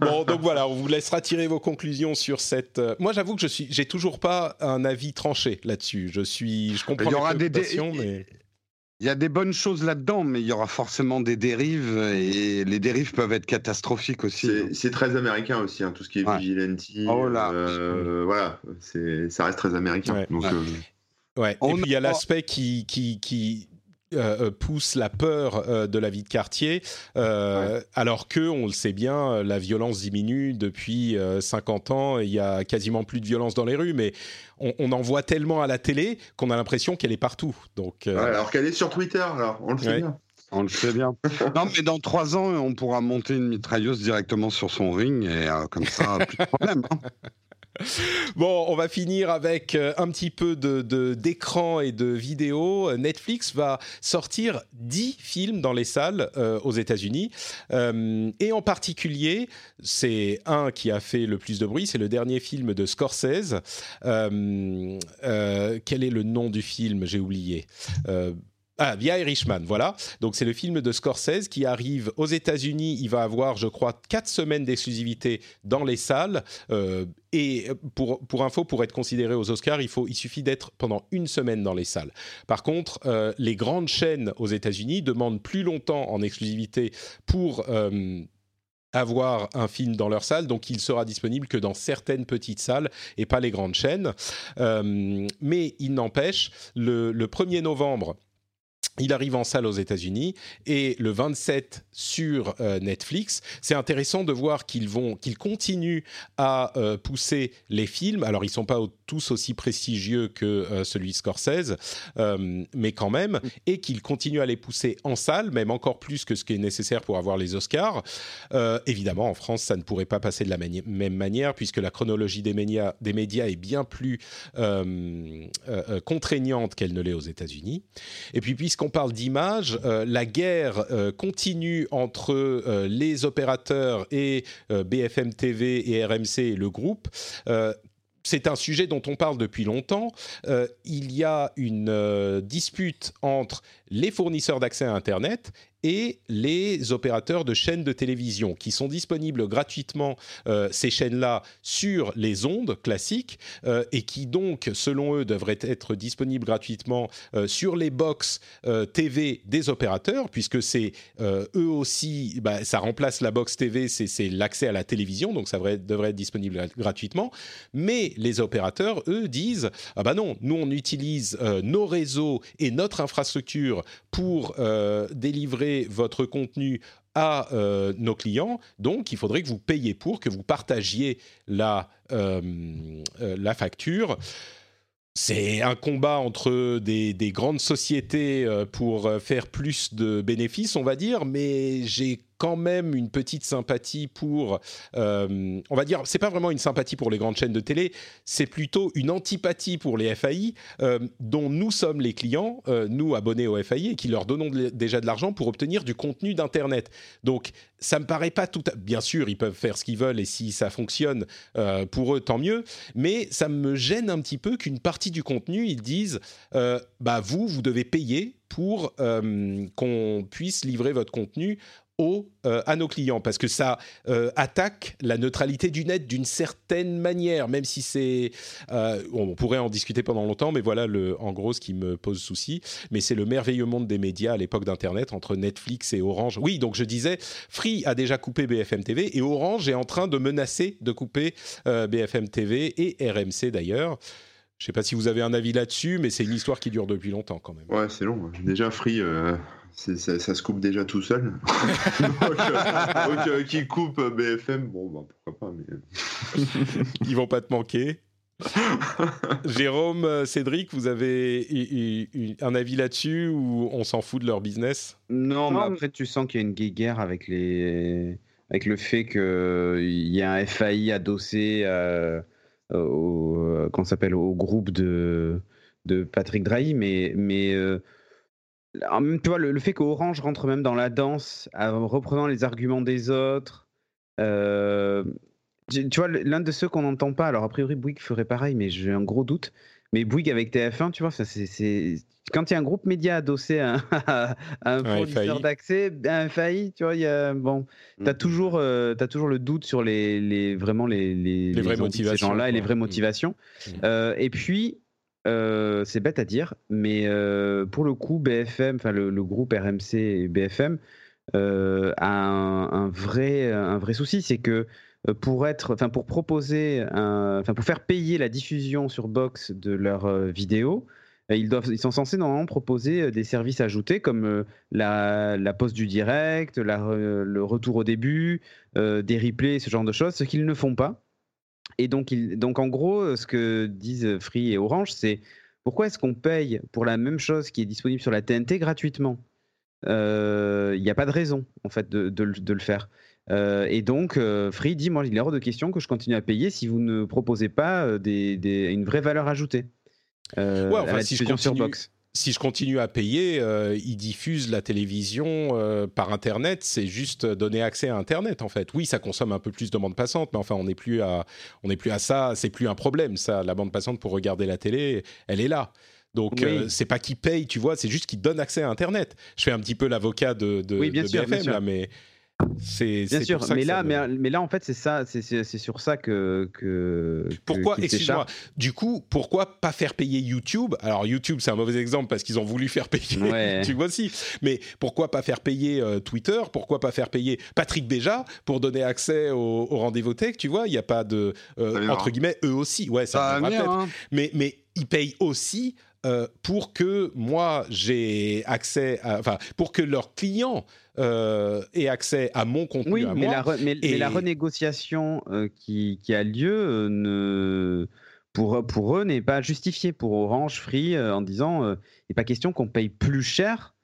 Bon, donc voilà, on vous laissera tirer vos conclusions sur cette. Euh, moi, j'avoue que je suis, j'ai toujours pas un avis tranché là-dessus. Je suis, je comprends. Il y aura des mais. Il y a des bonnes choses là-dedans, mais il y aura forcément des dérives et les dérives peuvent être catastrophiques aussi. C'est très américain aussi, hein, tout ce qui est ouais. vigilante. Oh là. Euh, voilà, ça reste très américain. Donc, ouais. Euh, et puis il y a l'aspect qui, qui, qui euh, euh, pousse la peur euh, de la vie de quartier, alors que, on le sait bien, la violence diminue depuis 50 ans. Il y a quasiment plus de violence dans les rues, mais on, en voit tellement à la télé qu'on a l'impression qu'elle est partout. Donc, alors qu'elle est sur Twitter, alors on le sait bien. On le sait bien. [laughs] non, mais dans trois ans, on pourra monter une mitrailleuse directement sur son ring et comme ça, plus de problème. Hein. [laughs] [laughs] Bon, on va finir avec euh, un petit peu de, d'écran et de vidéo. Netflix va sortir 10 films dans les salles euh, aux États-Unis. Euh, et en particulier, c'est un qui a fait le plus de bruit, c'est le dernier film de Scorsese. quel est le nom du film? J'ai oublié. Ah, The Irishman, voilà. Donc c'est le film de Scorsese qui arrive aux États-Unis. Il va avoir, je crois, quatre semaines d'exclusivité dans les salles. Euh, et pour, pour info, pour être considéré aux Oscars, il, faut, il suffit d'être pendant une semaine dans les salles. Par contre, euh, les grandes chaînes aux États-Unis demandent plus longtemps en exclusivité pour... Euh, avoir un film dans leur salle, donc il sera disponible que dans certaines petites salles et pas les grandes chaînes. mais il n'empêche, le, le 1er novembre, il arrive en salle aux États-Unis et le 27 sur euh, Netflix. C'est intéressant de voir qu'ils vont, qu'ils continuent à euh, pousser les films. Alors ils sont pas tous aussi prestigieux que euh, celui Scorsese, mais quand même, et qu'ils continuent à les pousser en salle, même encore plus que ce qui est nécessaire pour avoir les Oscars. évidemment, en France, ça ne pourrait pas passer de la même manière puisque la chronologie des médias, est bien plus contraignante qu'elle ne l'est aux États-Unis. Et puis puisque on parle d'image, euh, la guerre euh, continue entre euh, les opérateurs et BFM TV et RMC, le groupe c'est un sujet dont on parle depuis longtemps. il y a une dispute entre les fournisseurs d'accès à Internet et les opérateurs de chaînes de télévision qui sont disponibles gratuitement, euh, ces chaînes-là, sur les ondes classiques euh, et qui donc, selon eux, devraient être disponibles gratuitement euh, sur les box TV des opérateurs, puisque c'est eux aussi, bah, ça remplace la box TV, c'est l'accès à la télévision, donc ça devrait, être disponible gratuitement. Mais les opérateurs, eux, disent ah bah non, nous on utilise nos réseaux et notre infrastructure pour délivrer votre contenu à euh, nos clients. Donc, il faudrait que vous payiez pour, que vous partagiez la, euh, euh, la facture. C'est un combat entre des, des, grandes sociétés pour faire plus de bénéfices, on va dire, mais j'ai quand même une petite sympathie pour, euh, on va dire, c'est pas vraiment une sympathie pour les grandes chaînes de télé, c'est plutôt une antipathie pour les FAI, euh, dont nous sommes les clients, euh, nous abonnés aux FAI, et qui leur donnons déjà de l'argent pour obtenir du contenu d'Internet. Donc, ça me paraît pas tout. À... Bien sûr, ils peuvent faire ce qu'ils veulent, et si ça fonctionne pour eux, tant mieux. Mais ça me gêne un petit peu qu'une partie du contenu, ils disent, bah vous, vous devez payer pour qu'on puisse livrer votre contenu euh, à nos clients parce que ça euh, attaque la neutralité du net d'une certaine manière, même si c'est... Euh, on pourrait en discuter pendant longtemps, mais voilà le, en gros ce qui me pose souci. Mais c'est le merveilleux monde des médias à l'époque d'Internet entre Netflix et Orange. Oui, donc je disais, Free a déjà coupé BFM TV et Orange est en train de menacer de couper BFM TV et RMC d'ailleurs. Je ne sais pas si vous avez un avis là-dessus, mais c'est une histoire qui dure depuis longtemps quand même. Ouais, c'est long. Déjà, Free, ça, ça, se coupe déjà tout seul. [laughs] donc, euh, euh, qui coupe BFM, bon, bah, pourquoi pas. Mais... Ils vont pas te manquer. Jérôme, euh, Cédric, vous avez un avis là-dessus ou on s'en fout de leur business? Non, mais après tu sens qu'il y a une guerre avec les avec le fait qu'il y a un FAI adossé au, s'appelle, au groupe de, de Patrick Drahi, mais, mais tu vois, le, fait qu'Orange rentre même dans la danse, en reprenant les arguments des autres. Euh, tu vois, l'un de ceux qu'on n'entend pas, alors a priori Bouygues ferait pareil, mais j'ai un gros doute. Mais Bouygues avec TF1, tu vois, c'est quand il y a un groupe média adossé à, un [laughs] fournisseur d'accès, un FAI, tu vois, y a, bon, tu as, toujours, euh, as toujours le doute sur les, les vraiment les, les, vraies motivations, ces gens-là et les vraies motivations. Euh, et puis, euh, c'est bête à dire, mais euh, pour le coup, BFM, enfin le, groupe RMC et BFM euh, a un, vrai, un vrai souci, c'est que pour être, enfin pour proposer, enfin pour faire payer la diffusion sur Box de leurs vidéos, ils, doivent, ils sont censés normalement proposer des services ajoutés comme la, la du direct, le retour au début, des replays, ce genre de choses, ce qu'ils ne font pas. Et donc, donc, en gros, ce que disent Free et Orange, c'est pourquoi est-ce qu'on paye pour la même chose qui est disponible sur la TNT gratuitement? Euh, Il n'y a pas de raison, en fait, de, le faire. Euh, et donc, euh, Free dit, moi, il est hors de question que je continue à payer si vous ne proposez pas des, une vraie valeur ajoutée. ouais, enfin, si je continue, sur Box si je continue à payer, euh, ils diffusent la télévision euh, par Internet. C'est juste donner accès à Internet, en fait. Oui, ça consomme un peu plus de bande passante, mais enfin, on n'est plus à, on n'est plus à ça. C'est plus un problème, ça. La bande passante pour regarder la télé, elle est là. Donc euh, c'est pas qu'ils payent, tu vois, c'est juste qu'ils donnent accès à Internet. Je fais un petit peu l'avocat de, de, oui, bien sûr, BFM là, mais c'est bien sûr, mais là, mais, là en fait c'est ça, c'est sur ça que que pourquoi excuse-moi. Du coup, pourquoi pas faire payer YouTube? Alors YouTube, c'est un mauvais exemple parce qu'ils ont voulu faire payer. [laughs] tu vois si. Mais pourquoi pas faire payer euh, Twitter? Pourquoi pas faire payer Patrick Béja pour donner accès au, rendez-vous tech? Tu vois, il n'y a pas de euh, entre guillemets eux aussi. Ouais, ça, ça va hein. Mais mais ils payent aussi euh, pour que moi j'ai accès, à, enfin pour que leurs clients euh, aient accès à mon contenu. Oui, à mais, moi, la mais, la renégociation euh, qui, qui, a lieu ne, pour, pour eux n'est pas justifiée pour Orange Free en disant il n'est pas question qu'on paye plus cher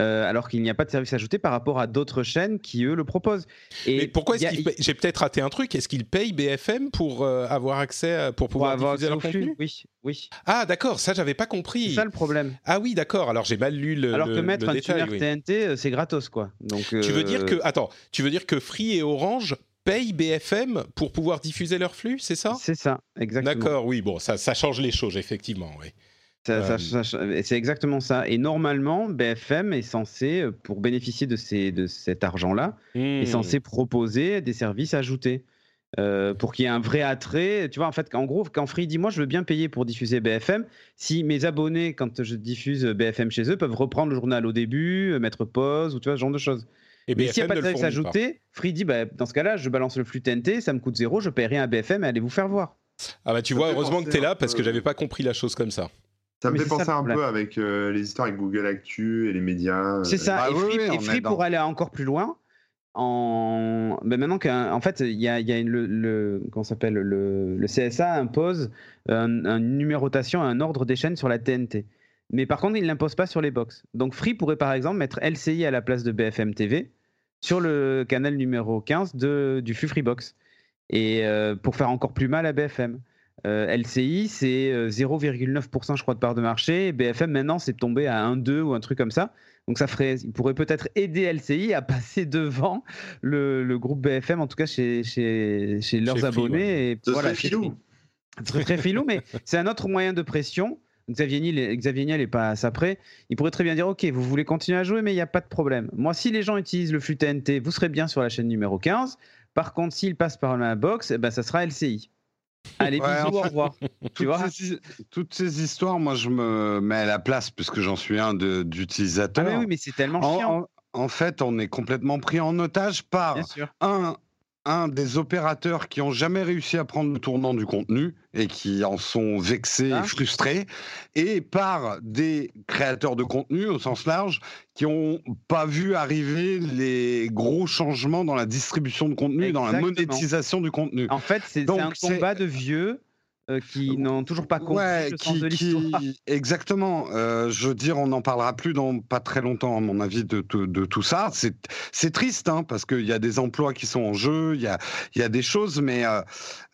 euh, alors qu'il n'y a pas de service ajouté par rapport à d'autres chaînes qui eux le proposent. Et Mais pourquoi est-ce qu'ils J'ai peut-être raté un truc. Est-ce qu'ils payent BFM pour euh, avoir accès pour pouvoir diffuser leur contenu Oui, oui. Ah d'accord, ça j'avais pas compris. C'est ça le problème. Ah oui, d'accord. Alors j'ai mal lu le. Alors que mettre un détail, TNT, euh, c'est gratos quoi. Donc. Tu veux dire que attends, tu veux dire que Free et Orange payent BFM pour pouvoir diffuser leur flux, c'est ça? C'est ça, exactement. D'accord, oui, bon, ça, ça change les choses, effectivement, oui. C'est exactement ça. Et normalement, BFM est censé, euh, pour bénéficier de, ces, de cet argent-là, est censé mmh. proposer des services ajoutés. Euh, pour qu'il y ait un vrai attrait. Tu vois, en fait, en gros, quand Free dit moi, je veux bien payer pour diffuser BFM, si mes abonnés, quand je diffuse BFM chez eux, peuvent reprendre le journal au début, euh, mettre pause ou tu vois, ce genre de choses. Et Mais s'il n'y a pas de service ajouté, Free dit bah, dans ce cas-là, je balance le flux TNT, ça me coûte zéro, je paie rien à BFM et allez vous faire voir. Ah bah tu vois, heureusement que tu es là parce que j'avais pas compris la chose comme ça. Ça me fait penser un peu avec euh, les histoires avec Google Actu et les médias. Euh. C'est ça. Bah et Free, pour aller encore plus loin, en ben maintenant qu'en fait il y a, y a le, le s'appelle le, le, CSA impose une numérotation, un ordre des chaînes sur la TNT. Mais par contre, il l'impose pas sur les box. Donc Free pourrait par exemple mettre LCI à la place de BFM TV sur le canal numéro 15 de, du flux Freebox et euh, pour faire encore plus mal à BFM. Euh, LCI, c'est 0,9% euh, je crois de part de marché. BFM maintenant, c'est tombé à 1,2 ou un truc comme ça. Donc ça ferait, il pourrait peut-être aider LCI à passer devant le, groupe BFM, en tout cas chez, chez, chez leurs abonnés. Et voilà, filou. Très, très filou, mais [laughs] c'est un autre moyen de pression. Xavier Niel, Xavier Niel est pas à ça près. Il pourrait très bien dire Ok, vous voulez continuer à jouer, mais il n'y a pas de problème. Moi, si les gens utilisent le flux TNT, vous serez bien sur la chaîne numéro 15. Par contre, s'ils passent par la box, eh ben, ça sera LCI. Allez, bisous, au revoir. [laughs] tu vois toutes ces histoires, moi, je me mets à la place, puisque j'en suis un d'utilisateur. Ah, oui, mais c'est tellement chiant. En, fait, on est complètement pris en otage par un, un des opérateurs qui ont jamais réussi à prendre le tournant du contenu et qui en sont vexés et ah. frustrés, et par des créateurs de contenu au sens large qui n'ont pas vu arriver les gros changements dans la distribution de contenu dans la monétisation du contenu. En fait, c'est un combat de vieux euh, qui n'ont toujours pas compris Ouais, le sens qui, de l'histoire. qui- exactement. Euh, je veux dire, on n'en parlera plus dans pas très longtemps, à mon avis, de, de- de tout ça. C'est, triste, hein, parce qu'il y a des emplois qui sont en jeu, il y a, il y a des choses, mais euh,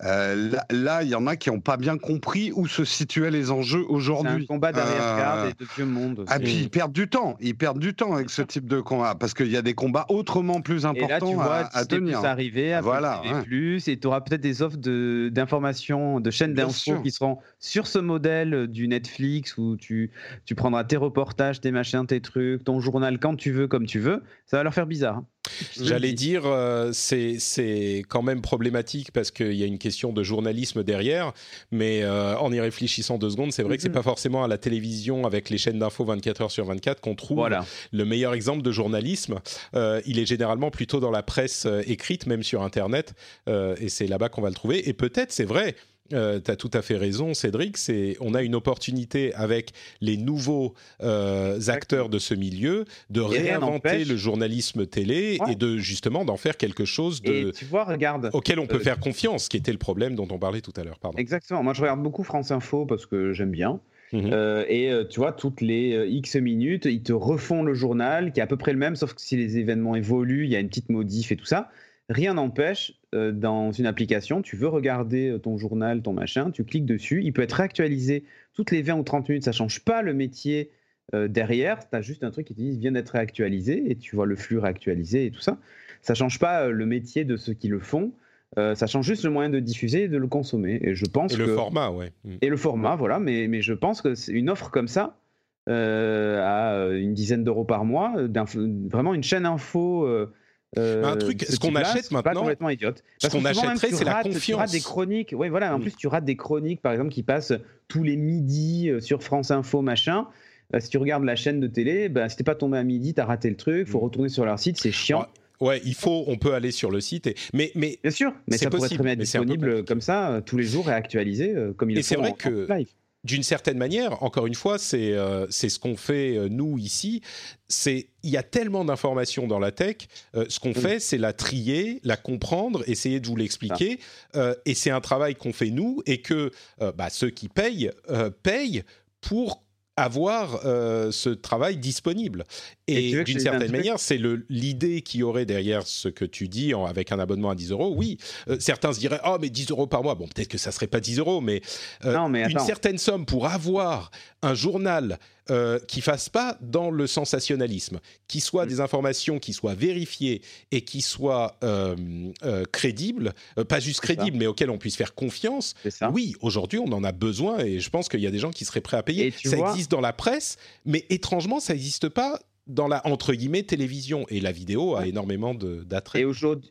euh, là, il y en a qui n'ont pas bien compris où se situaient les enjeux C'est un aujourd'hui. combat d'arrière-garde Euh, et de vieux monde. Ah, puis ils perdent du temps. Ils perdent du temps avec ce type de combat, parce qu'il y a des combats autrement plus Et là, importants tu vois, à, à tenir. Plus arriver, Apple Voilà, ouais. et tu auras peut-être des offres de- d'informations, de, chaînes Bien qui seront sur ce modèle du Netflix où tu, tu prendras tes reportages, tes machins, tes trucs, ton journal quand tu veux, comme tu veux. Ça va leur faire bizarre. hein. J'allais dire, euh, c'est c'est quand même problématique parce qu'il y a une question de journalisme derrière, mais euh, en y réfléchissant deux secondes, c'est vrai que c'est Mhm. pas forcément à la télévision avec les chaînes d'infos 24 heures sur 24 qu'on trouve Voilà. le meilleur exemple de journalisme. Euh, il est généralement plutôt dans la presse écrite, même sur Internet, euh, et c'est là-bas qu'on va le trouver. Et peut-être, c'est vrai. Tu as tout à fait raison, Cédric. C'est, on a une opportunité avec les nouveaux euh, acteurs de ce milieu de Et réinventer le journalisme télé Ouais. et de justement d'en faire quelque chose de, Et tu vois, regarde. auquel on peut euh, faire confiance, qui était le problème dont on parlait tout à l'heure. Pardon. Exactement. Moi, je regarde beaucoup France Info parce que j'aime bien. Mhm. Euh, et euh, tu vois, toutes les euh, X minutes, ils te refont le journal qui est à peu près le même, sauf que si les événements évoluent, il y a une petite modif et tout ça. Rien n'empêche, euh, dans une application, tu veux regarder euh, ton journal, ton machin, tu cliques dessus, il peut être réactualisé toutes les 20 ou 30 minutes, ça change pas le métier euh, derrière, tu as juste un truc qui te dit vient d'être réactualisé et tu vois le flux réactualisé et tout ça. Ça change pas euh, le métier de ceux qui le font, ça change juste le moyen de diffuser et de le consommer. Et je pense Et que le format, ouais. Mm. et le format, voilà. Mais, mais je pense que c'est une offre comme ça, à une dizaine d'euros par mois, vraiment une chaîne info. Euh, euh, Un truc, ce qu'on achète c'est pas maintenant, complètement idiote. ce Parce que qu'on achèterait, c'est la rates- Tu rates confiance. des chroniques. Oui, voilà. En plus, tu rates des chroniques, par exemple, qui passent tous les midis euh, sur France Info, machin. Euh, si tu regardes la chaîne de télé, ben, si t'es pas tombé à midi, t'as raté le truc. Faut Mm. retourner sur leur site, c'est chiant. Ouais, il faut, on peut aller sur le site, et, mais, mais Bien sûr, mais ça pourrait possible, bien être un disponible comme ça euh, tous les jours et actualisé euh, comme il Et le font vrai en- que- en live. D'une certaine manière, encore une fois, c'est euh, ce qu'on fait euh, nous ici. C'est il y a tellement d'informations dans la tech. euh, ce qu'on Mm. fait, c'est la trier, la comprendre, essayer de vous l'expliquer. et c'est un travail qu'on fait nous et que bah, ceux qui payent payent pour avoir ce travail disponible. Et d'une certaine manière, c'est l'idée qui aurait derrière ce que tu dis en- avec un abonnement à 10 euros. Oui, euh, certains se diraient, oh mais 10 euros par mois. Bon, peut-être que ça serait pas 10 euros, mais euh, Non, mais une certaine somme pour avoir un journal euh, qui fasse pas dans le sensationnalisme, qui soit Mm. des informations qui soient vérifiées et qui soient euh, crédibles, pas juste crédibles, mais auxquelles on puisse faire confiance. Oui, aujourd'hui, on en a besoin et je pense qu'il y a des gens qui seraient prêts à payer. Ça vois- existe dans la presse, mais étrangement, ça n'existe pas dans la entre guillemets télévision et la vidéo a énormément d'attrait.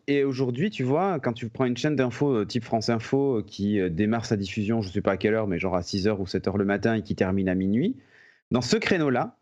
Et aujourd'hui, tu vois, quand tu prends une chaîne d'infos euh, type France Info euh, qui euh, démarre sa diffusion, je ne sais pas à quelle heure, mais genre à 6h ou 7h le matin et qui termine à minuit, dans ce créneau-là,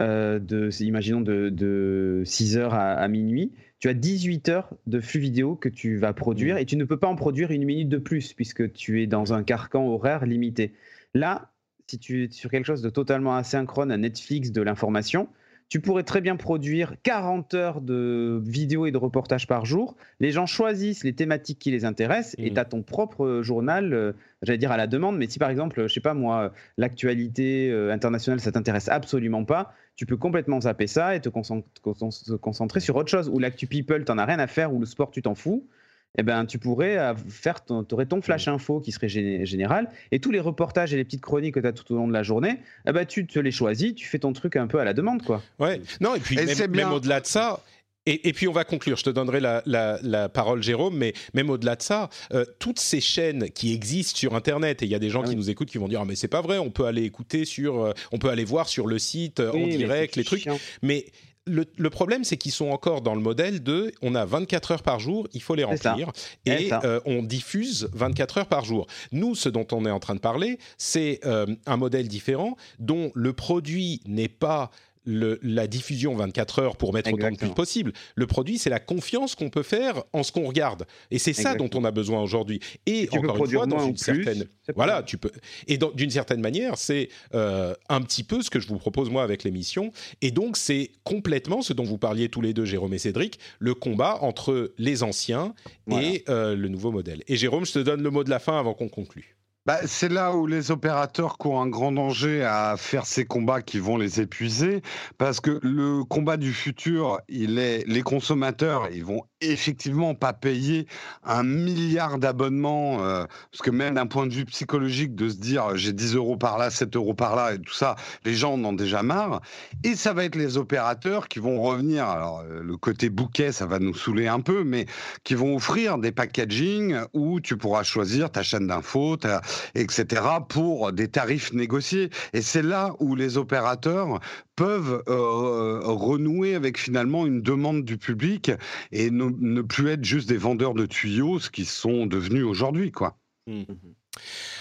euh, de, imaginons de, de 6h à, à minuit, tu as 18 heures de flux vidéo que tu vas produire et tu ne peux pas en produire une minute de plus puisque tu es dans un carcan horaire limité. Là, si tu es sur quelque chose de totalement asynchrone à Netflix de l'information, tu pourrais très bien produire 40 heures de vidéos et de reportages par jour. Les gens choisissent les thématiques qui les intéressent et Mhm. tu as ton propre journal, euh, j'allais dire à la demande, mais si par exemple, je sais pas moi, l'actualité euh, internationale, ça t'intéresse absolument pas, tu peux complètement zapper ça et te concentrer sur autre chose. Ou l'actu people, t'en as rien à faire, ou le sport, tu t'en fous. Eh ben, tu pourrais euh, faire ton, t'aurais ton flash info qui serait gé- général et tous les reportages et les petites chroniques que tu as tout au long de la journée, eh ben, tu te les choisis, tu fais ton truc un peu à la demande, quoi. Ouais. Non, et puis Et même, c'est bien. même au-delà de ça. Et, et puis on va conclure, je te donnerai la, la- la parole Jérôme, mais même au-delà de ça, euh, toutes ces chaînes qui existent sur Internet, et il y a des gens Ah qui nous écoutent qui vont dire ah, mais c'est pas vrai, on peut aller écouter sur, euh, on peut aller voir sur le site euh, Oui, en direct les trucs, chiant. mais le, le problème, c'est qu'ils sont encore dans le modèle de on a 24 heures par jour, il faut les remplir. Et euh, on diffuse 24 heures par jour. Nous, ce dont on est en train de parler, c'est euh, un modèle différent dont le produit n'est pas le- la diffusion 24 heures pour mettre autant de Exactement. pubs possible. Le produit, c'est la confiance qu'on peut faire en ce qu'on regarde. Et c'est ça dont Exactement. on a besoin aujourd'hui. Et encore une fois, dans une certaine... Voilà, tu peux. Et d'une certaine manière, c'est euh, un petit peu ce que je vous propose moi avec l'émission. Et donc, c'est complètement ce dont vous parliez tous les deux, Jérôme et Cédric, le combat entre les anciens Voilà. et euh, le nouveau modèle. Et Jérôme, je te donne le mot de la fin avant qu'on conclue. Bah, c'est là où les opérateurs courent un grand danger à faire ces combats qui vont les épuiser, parce que le combat du futur, il est les consommateurs, ils vont effectivement pas payer un milliard d'abonnements, euh, parce que même d'un point de vue psychologique, de se dire j'ai 10 euros par là, 7 euros par là et tout ça, les gens en ont déjà marre. Et ça va être les opérateurs qui vont revenir. Alors euh, le côté bouquet, ça va nous saouler un peu, mais qui vont offrir des packaging où tu pourras choisir ta chaîne d'infos, etc., pour des tarifs négociés. Et c'est là où les opérateurs peuvent euh, renouer avec finalement une demande du public et ne, plus être juste des vendeurs de tuyaux, ce qu'ils sont devenus aujourd'hui, quoi. Mmh.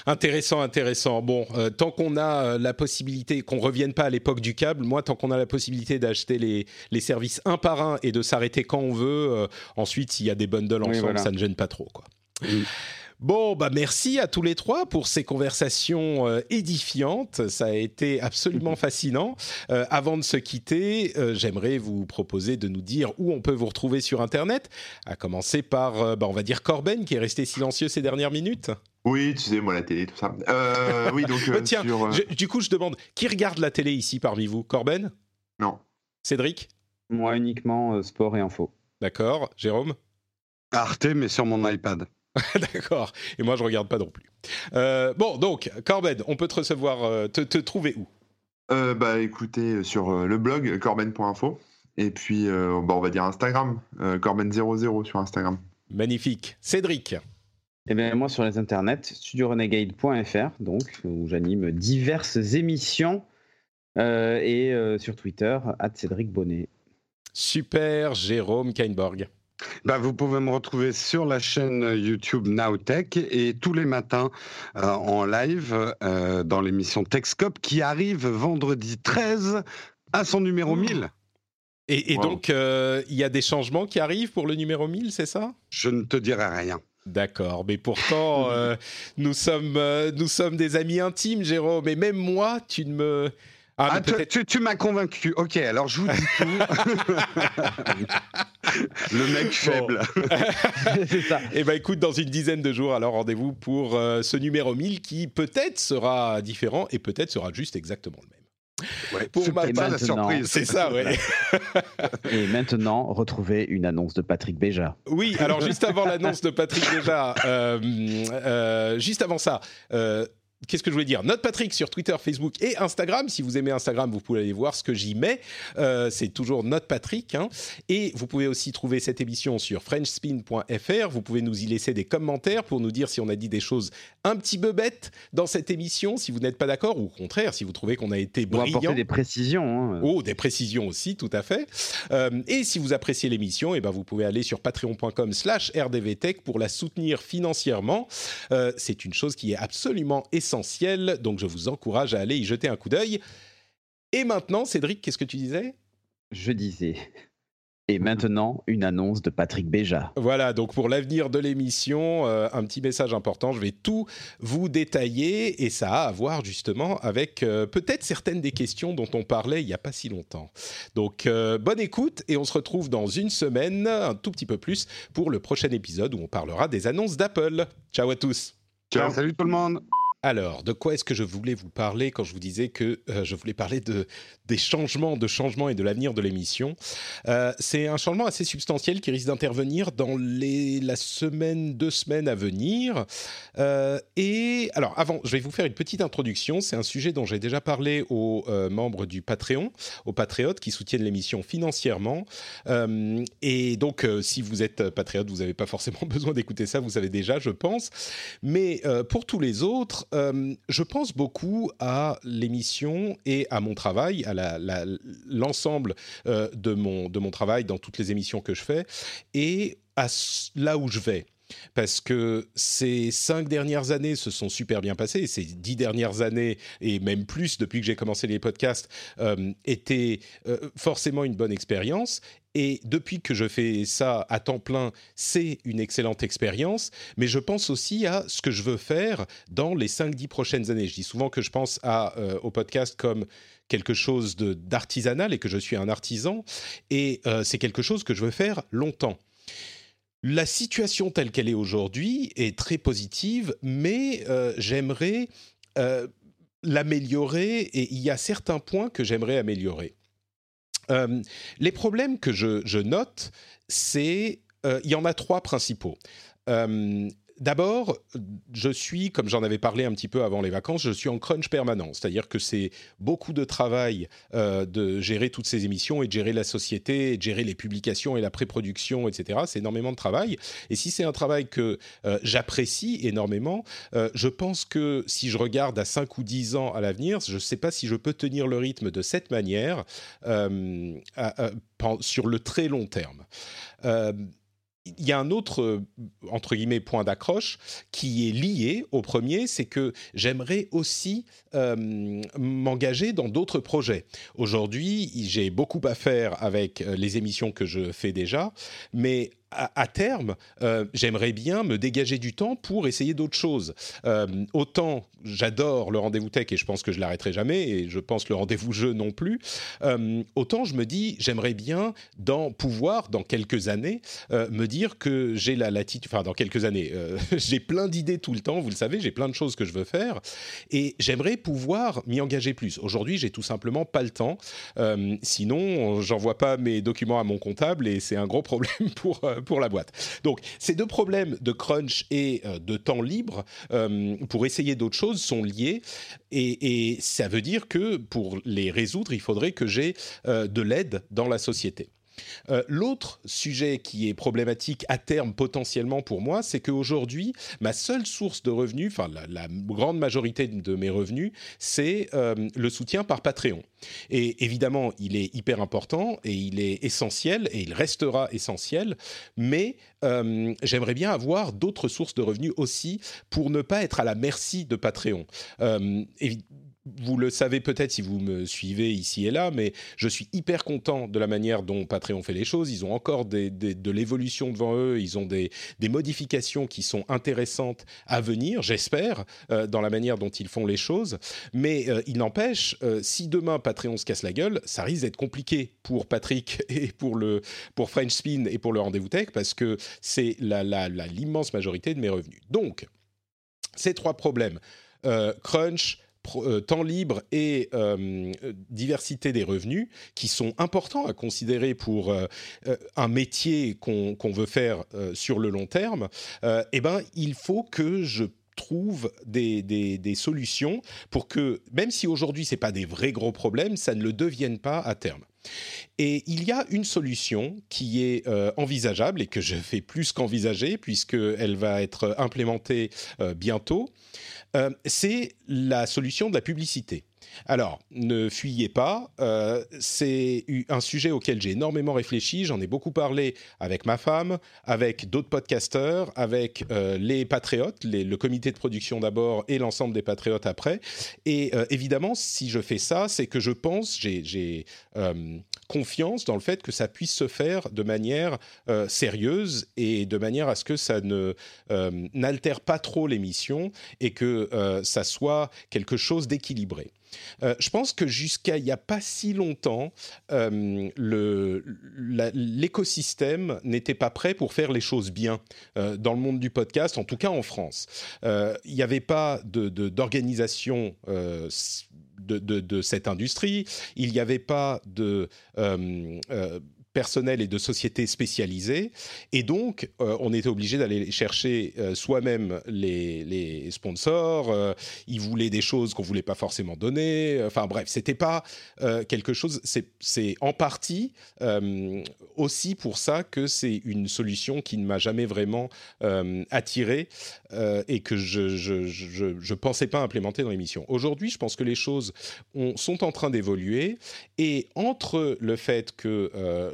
Intéressant, intéressant. Bon, euh, tant qu'on a euh, la possibilité, qu'on revienne pas à l'époque du câble, moi, tant qu'on a la possibilité d'acheter les, les, services un par un et de s'arrêter quand on veut, ensuite, s'il y a des bundles ensemble, ça ne gêne pas trop, quoi. Mmh. Bon, bah merci à tous les trois pour ces conversations euh, édifiantes. Ça a été absolument [laughs] fascinant. Euh, avant de se quitter, euh, j'aimerais vous proposer de nous dire où on peut vous retrouver sur Internet. À commencer par, bah, on va dire Corben, qui est resté silencieux ces dernières minutes. Oui, tu sais, moi, la télé, tout ça. oui, donc. [laughs] Tiens, du coup, je demande, qui regarde la télé ici parmi vous? Corben? Non. Cédric? Moi, uniquement sport et info. D'accord. Jérôme? Arte, mais sur mon iPad. [laughs] D'accord. Et moi, je regarde pas non plus. Euh, bon, donc, Corben, on peut te recevoir, euh, te, trouver où? Euh, Bah, écoutez, sur le blog corben.info. Et puis, bah, on va dire Instagram, corben00 sur Instagram. Magnifique. Cédric eh bien, moi, sur les internets, studiorenegade.fr, donc, où j'anime diverses émissions. et sur Twitter, Cédric Bonnet. Super, Jérôme Kainborg. Bah, vous pouvez me retrouver sur la chaîne YouTube Nowtech et tous les matins euh, en live euh, dans l'émission Techscope qui arrive vendredi 13 à son numéro 1000. Et, donc, euh, il y a des changements qui arrivent pour le numéro 1000, c'est ça? Je ne te dirai rien. D'accord, mais pourtant, [laughs] nous, sommes, nous sommes des amis intimes, Jérôme, et même moi, tu ne me ah, ah tu, m'as convaincu. Ok, alors je vous dis tout. [laughs] Le mec faible. [laughs] C'est ça. Et eh ben écoute, dans une dizaine de jours, alors rendez-vous pour euh, ce numéro 1000 qui peut-être sera différent et peut-être sera juste exactement le même. Ouais, pour ma part, la surprise. C'est ça, ouais. [laughs] Et maintenant, retrouvez une annonce de Patrick Béja. Oui, alors juste avant l'annonce de Patrick Béja, euh, euh, juste avant ça, Qu'est-ce que je voulais dire? Note Patrick sur Twitter, Facebook et Instagram. Si vous aimez Instagram, vous pouvez aller voir ce que j'y mets. Euh, c'est toujours Note Patrick. Hein. Et vous pouvez aussi trouver cette émission sur FrenchSpin.fr. Vous pouvez nous y laisser des commentaires pour nous dire si on a dit des choses un petit peu bêtes dans cette émission, si vous n'êtes pas d'accord, ou au contraire, si vous trouvez qu'on a été brillant. Ou apporter des précisions. Hein. Oh, des précisions aussi, tout à fait. Euh, et si vous appréciez l'émission, eh ben vous pouvez aller sur patreon.com slash rdvtech pour la soutenir financièrement. Euh, c'est une chose qui est absolument essentielle essentiel, donc je vous encourage à aller y jeter un coup d'œil. Et maintenant, Cédric, qu'est-ce que tu disais? Je disais. Et maintenant, une annonce de Patrick Béja. Voilà, donc pour l'avenir de l'émission, euh, un petit message important. Je vais tout vous détailler et ça a à voir justement avec euh, peut-être certaines des questions dont on parlait il n'y a pas si longtemps. Donc euh, bonne écoute et on se retrouve dans une semaine, un tout petit peu plus, pour le prochain épisode où on parlera des annonces d'Apple. Ciao à tous. Ciao, salut tout le monde. Alors, de quoi est-ce que je voulais vous parler quand je vous disais que euh, je voulais parler de, des changements, de changements et de l'avenir de l'émission? Euh, C'est un changement assez substantiel qui risque d'intervenir dans les, la semaine, deux semaines à venir. Euh, et alors, avant, je vais vous faire une petite introduction. C'est un sujet dont j'ai déjà parlé aux membres du Patreon, aux patriotes qui soutiennent l'émission financièrement. et donc, si vous êtes patriote, vous n'avez pas forcément [laughs] besoin d'écouter ça, vous savez déjà, je pense. Mais pour tous les autres, euh, je pense beaucoup à l'émission et à mon travail, à l'ensemble euh, de, mon, de mon travail dans toutes les émissions que je fais, et à là où je vais parce que ces cinq dernières années se sont super bien passées, ces dix dernières années, et même plus depuis que j'ai commencé les podcasts, euh, étaient forcément une bonne expérience. Et depuis que je fais ça à temps plein, c'est une excellente expérience. Mais je pense aussi à ce que je veux faire dans les 5-10 prochaines années. Je dis souvent que je pense euh, au podcast comme quelque chose d'artisanal et que je suis un artisan. Et euh, c'est quelque chose que je veux faire longtemps. La situation telle qu'elle est aujourd'hui est très positive, mais j'aimerais l'améliorer et il y a certains points que j'aimerais améliorer. les problèmes que je, note, c'est il y en a trois principaux. D'abord, je suis, comme j'en avais parlé un petit peu avant les vacances, je suis en crunch permanent. C'est-à-dire que c'est beaucoup de travail euh, de gérer toutes ces émissions et de gérer la société, de gérer les publications et la pré-production, etc. C'est énormément de travail. Et si c'est un travail que euh, j'apprécie énormément, euh, je pense que si je regarde à 5 ou 10 ans à l'avenir, je ne sais pas si je peux tenir le rythme de cette manière sur le très long terme il y a un autre, euh, entre guillemets, point d'accroche qui est lié au premier, c'est que j'aimerais aussi euh, m'engager dans d'autres projets. Aujourd'hui, j'ai beaucoup à faire avec euh, les émissions que je fais déjà, mais à, terme, euh, j'aimerais bien me dégager du temps pour essayer d'autres choses. Euh, autant j'adore le rendez-vous tech et je pense que je l'arrêterai jamais et je pense le rendez-vous jeu non plus. Euh, autant je me dis j'aimerais bien pouvoir dans quelques années me dire que j'ai la latitude. Enfin dans quelques années, [laughs] j'ai plein d'idées tout le temps. Vous le savez, j'ai plein de choses que je veux faire et j'aimerais pouvoir m'y engager plus. Aujourd'hui, j'ai tout simplement pas le temps. sinon, j'envoie pas mes documents à mon comptable et c'est un gros problème [laughs] pour pour la boîte. Donc, ces deux problèmes de crunch et euh, de temps libre euh, pour essayer d'autres choses sont liés. Et, ça veut dire que pour les résoudre, il faudrait que j'ai euh, de l'aide dans la société. L'autre sujet qui est problématique à terme potentiellement pour moi, c'est qu'aujourd'hui, ma seule source de revenus, enfin la, grande majorité de mes revenus, c'est le soutien par Patreon. Et évidemment, il est hyper important et il est essentiel et il restera essentiel, mais euh, j'aimerais bien avoir d'autres sources de revenus aussi pour ne pas être à la merci de Patreon. Euh, vous le savez peut-être si vous me suivez ici et là, mais je suis hyper content de la manière dont Patreon fait les choses. Ils ont encore de l'évolution devant eux, ils ont des, modifications qui sont intéressantes à venir, j'espère, euh, dans la manière dont ils font les choses. Mais euh, il n'empêche, euh, si demain Patreon se casse la gueule, ça risque d'être compliqué pour Patrick [laughs] et pour, le, pour French Spin et pour le Rendez-vous Tech, parce que c'est l'immense majorité de mes revenus. Donc, ces trois problèmes, crunch, temps libre et euh, diversité des revenus qui sont importants à considérer pour euh, un métier qu'on veut faire sur le long terme, eh ben, il faut que je trouve des, des, solutions pour que, même si aujourd'hui ce n'est pas des vrais gros problèmes, ça ne le devienne pas à terme. Et il y a une solution qui est envisageable et que je fais plus qu'envisager puisqu'elle va être implémentée bientôt. Euh, c'est la solution de la publicité. Alors, ne fuyez pas, euh, c'est un sujet auquel j'ai énormément réfléchi, j'en ai beaucoup parlé avec ma femme, avec d'autres podcasteurs, avec euh, les patriotes, le comité de production d'abord et l'ensemble des patriotes après. Et évidemment, si je fais ça, c'est que je pense, j'ai confiance dans le fait que ça puisse se faire de manière euh, sérieuse et de manière à ce que ça ne euh, n'altère pas trop l'émission et que euh, ça soit quelque chose d'équilibré. je pense que jusqu'à il n'y a pas si longtemps, l'écosystème n'était pas prêt pour faire les choses bien dans le monde du podcast, en tout cas en France. Il n'y avait pas d'organisation cette industrie. Il n'y avait pas de euh, euh, personnel et de sociétés spécialisées. Et donc, euh, on était obligé d'aller chercher euh, soi-même les, sponsors. Euh, ils voulaient des choses qu'on voulait pas forcément donner. Enfin bref, c'était pas quelque chose. C'est en partie aussi pour ça que c'est une solution qui ne m'a jamais vraiment attiré et que je je, je je, pensais pas implémenter dans l'émission. Aujourd'hui, je pense que les choses sont en train d'évoluer et entre le fait que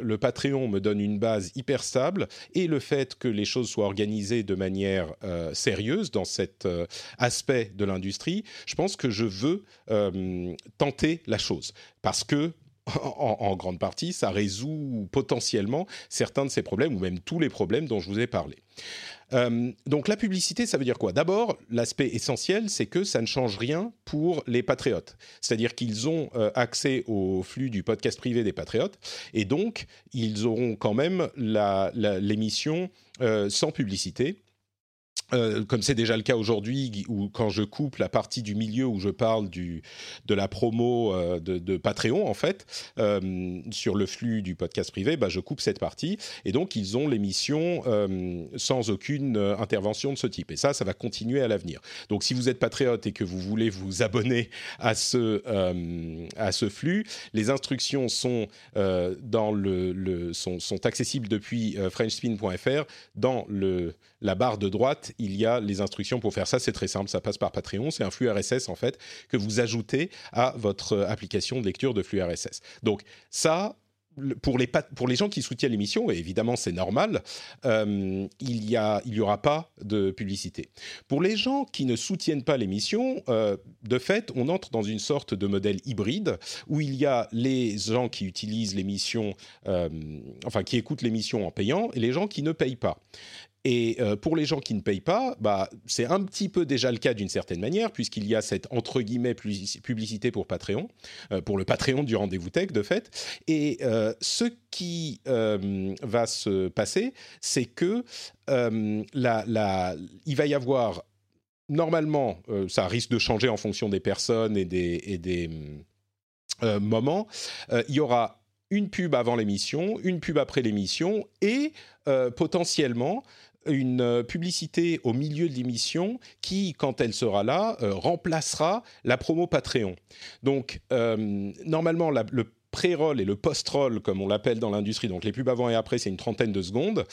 le Patreon me donne une base hyper stable et le fait que les choses soient organisées de manière euh, sérieuse dans cet euh, aspect de l'industrie, je pense que je veux euh, tenter la chose. Parce que en, grande partie, ça résout potentiellement certains de ces problèmes, ou même tous les problèmes dont je vous ai parlé. Euh, donc la publicité, ça veut dire quoi? D'abord, l'aspect essentiel, c'est que ça ne change rien pour les patriotes. C'est-à-dire qu'ils ont euh, accès au flux du podcast privé des patriotes, et donc ils auront quand même l'émission euh, sans publicité. Euh, comme c'est déjà le cas aujourd'hui, où quand je coupe la partie du milieu où je parle de la promo euh, de, Patreon, en fait, euh, sur le flux du podcast privé, bah, je coupe cette partie. Et donc, ils ont l'émission sans aucune intervention de ce type. Et ça, ça va continuer à l'avenir. Donc, si vous êtes patriote et que vous voulez vous abonner à ce, à ce flux, les instructions sont, dans le, sont, sont, accessibles depuis frenchspin.fr dans la barre de droite il y a les instructions pour faire ça. C'est très simple, ça passe par Patreon. C'est un flux RSS en fait que vous ajoutez à votre application de lecture de flux RSS. Donc ça, pour les, pour les gens qui soutiennent l'émission, et évidemment c'est normal, euh, il n'y il aura pas de publicité. Pour les gens qui ne soutiennent pas l'émission, euh, de fait, on entre dans une sorte de modèle hybride où il y a les gens qui utilisent l'émission, euh, enfin qui écoutent l'émission en payant, et les gens qui ne payent pas. Et euh, pour les gens qui ne payent pas, bah, c'est un petit peu déjà le cas d'une certaine manière, puisqu'il y a cette entre guillemets publicité pour Patreon, euh, pour le Patreon du rendez-vous tech de fait. Et euh, ce qui va se passer, c'est que il va y avoir normalement, ça risque de changer en fonction des personnes et des moments. il y aura une pub avant l'émission, une pub après l'émission et potentiellement une euh, publicité au milieu de l'émission qui, quand elle sera là, euh, remplacera la promo Patreon. Donc, euh, normalement, le pré-roll et le post-roll, comme on l'appelle dans l'industrie, donc les pubs avant et après, c'est une trentaine de secondes.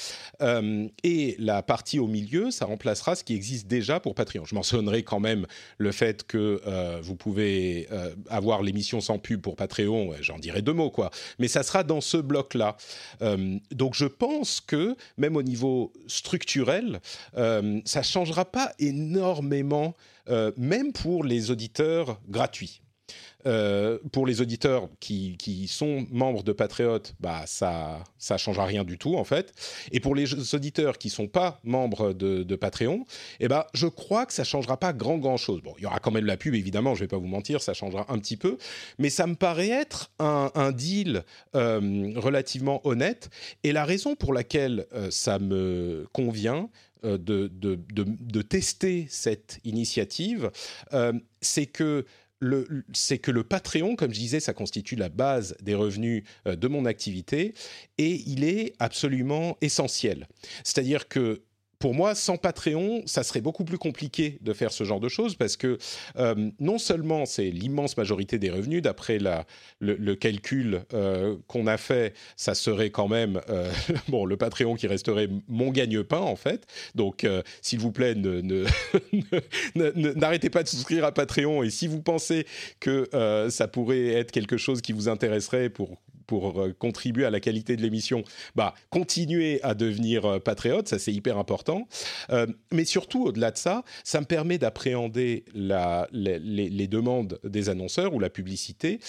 Euh, et la partie au milieu, ça remplacera ce qui existe déjà pour Patreon. Je mentionnerai quand même le fait que euh, vous pouvez euh, avoir l'émission sans pub pour Patreon, j'en dirai deux mots, quoi. Mais ça sera dans ce bloc-là. donc je pense que, même au niveau structurel, ça ne changera pas énormément, même pour les auditeurs gratuits. Euh, pour les auditeurs qui, sont membres de Patriote, bah ça ça changera rien du tout en fait. Et pour les auditeurs qui sont pas membres de, Patreon, eh ben je crois que ça changera pas grand grand chose. Bon, il y aura quand même la pub évidemment, je vais pas vous mentir, ça changera un petit peu, mais ça me paraît être un, deal euh, relativement honnête. Et la raison pour laquelle euh, ça me convient, de, de, de, tester cette initiative, c'est que c'est que le Patreon, comme je disais, ça constitue la base des revenus euh, de mon activité et il est absolument essentiel. C'est-à-dire que pour moi, sans Patreon, ça serait beaucoup plus compliqué de faire ce genre de choses parce que euh, non seulement c'est l'immense majorité des revenus, d'après le, calcul euh, qu'on a fait, ça serait quand même euh, [laughs] bon le Patreon qui resterait mon gagne-pain en fait. Donc, s'il vous plaît, [laughs] n'arrêtez pas de souscrire à Patreon et si vous pensez que ça pourrait être quelque chose qui vous intéresserait pour pour euh, contribuer à la qualité de l'émission, bah, continuez à devenir euh, patriote, ça c'est hyper important. Euh, mais surtout, au-delà de ça, ça me permet d'appréhender les, demandes des annonceurs ou la publicité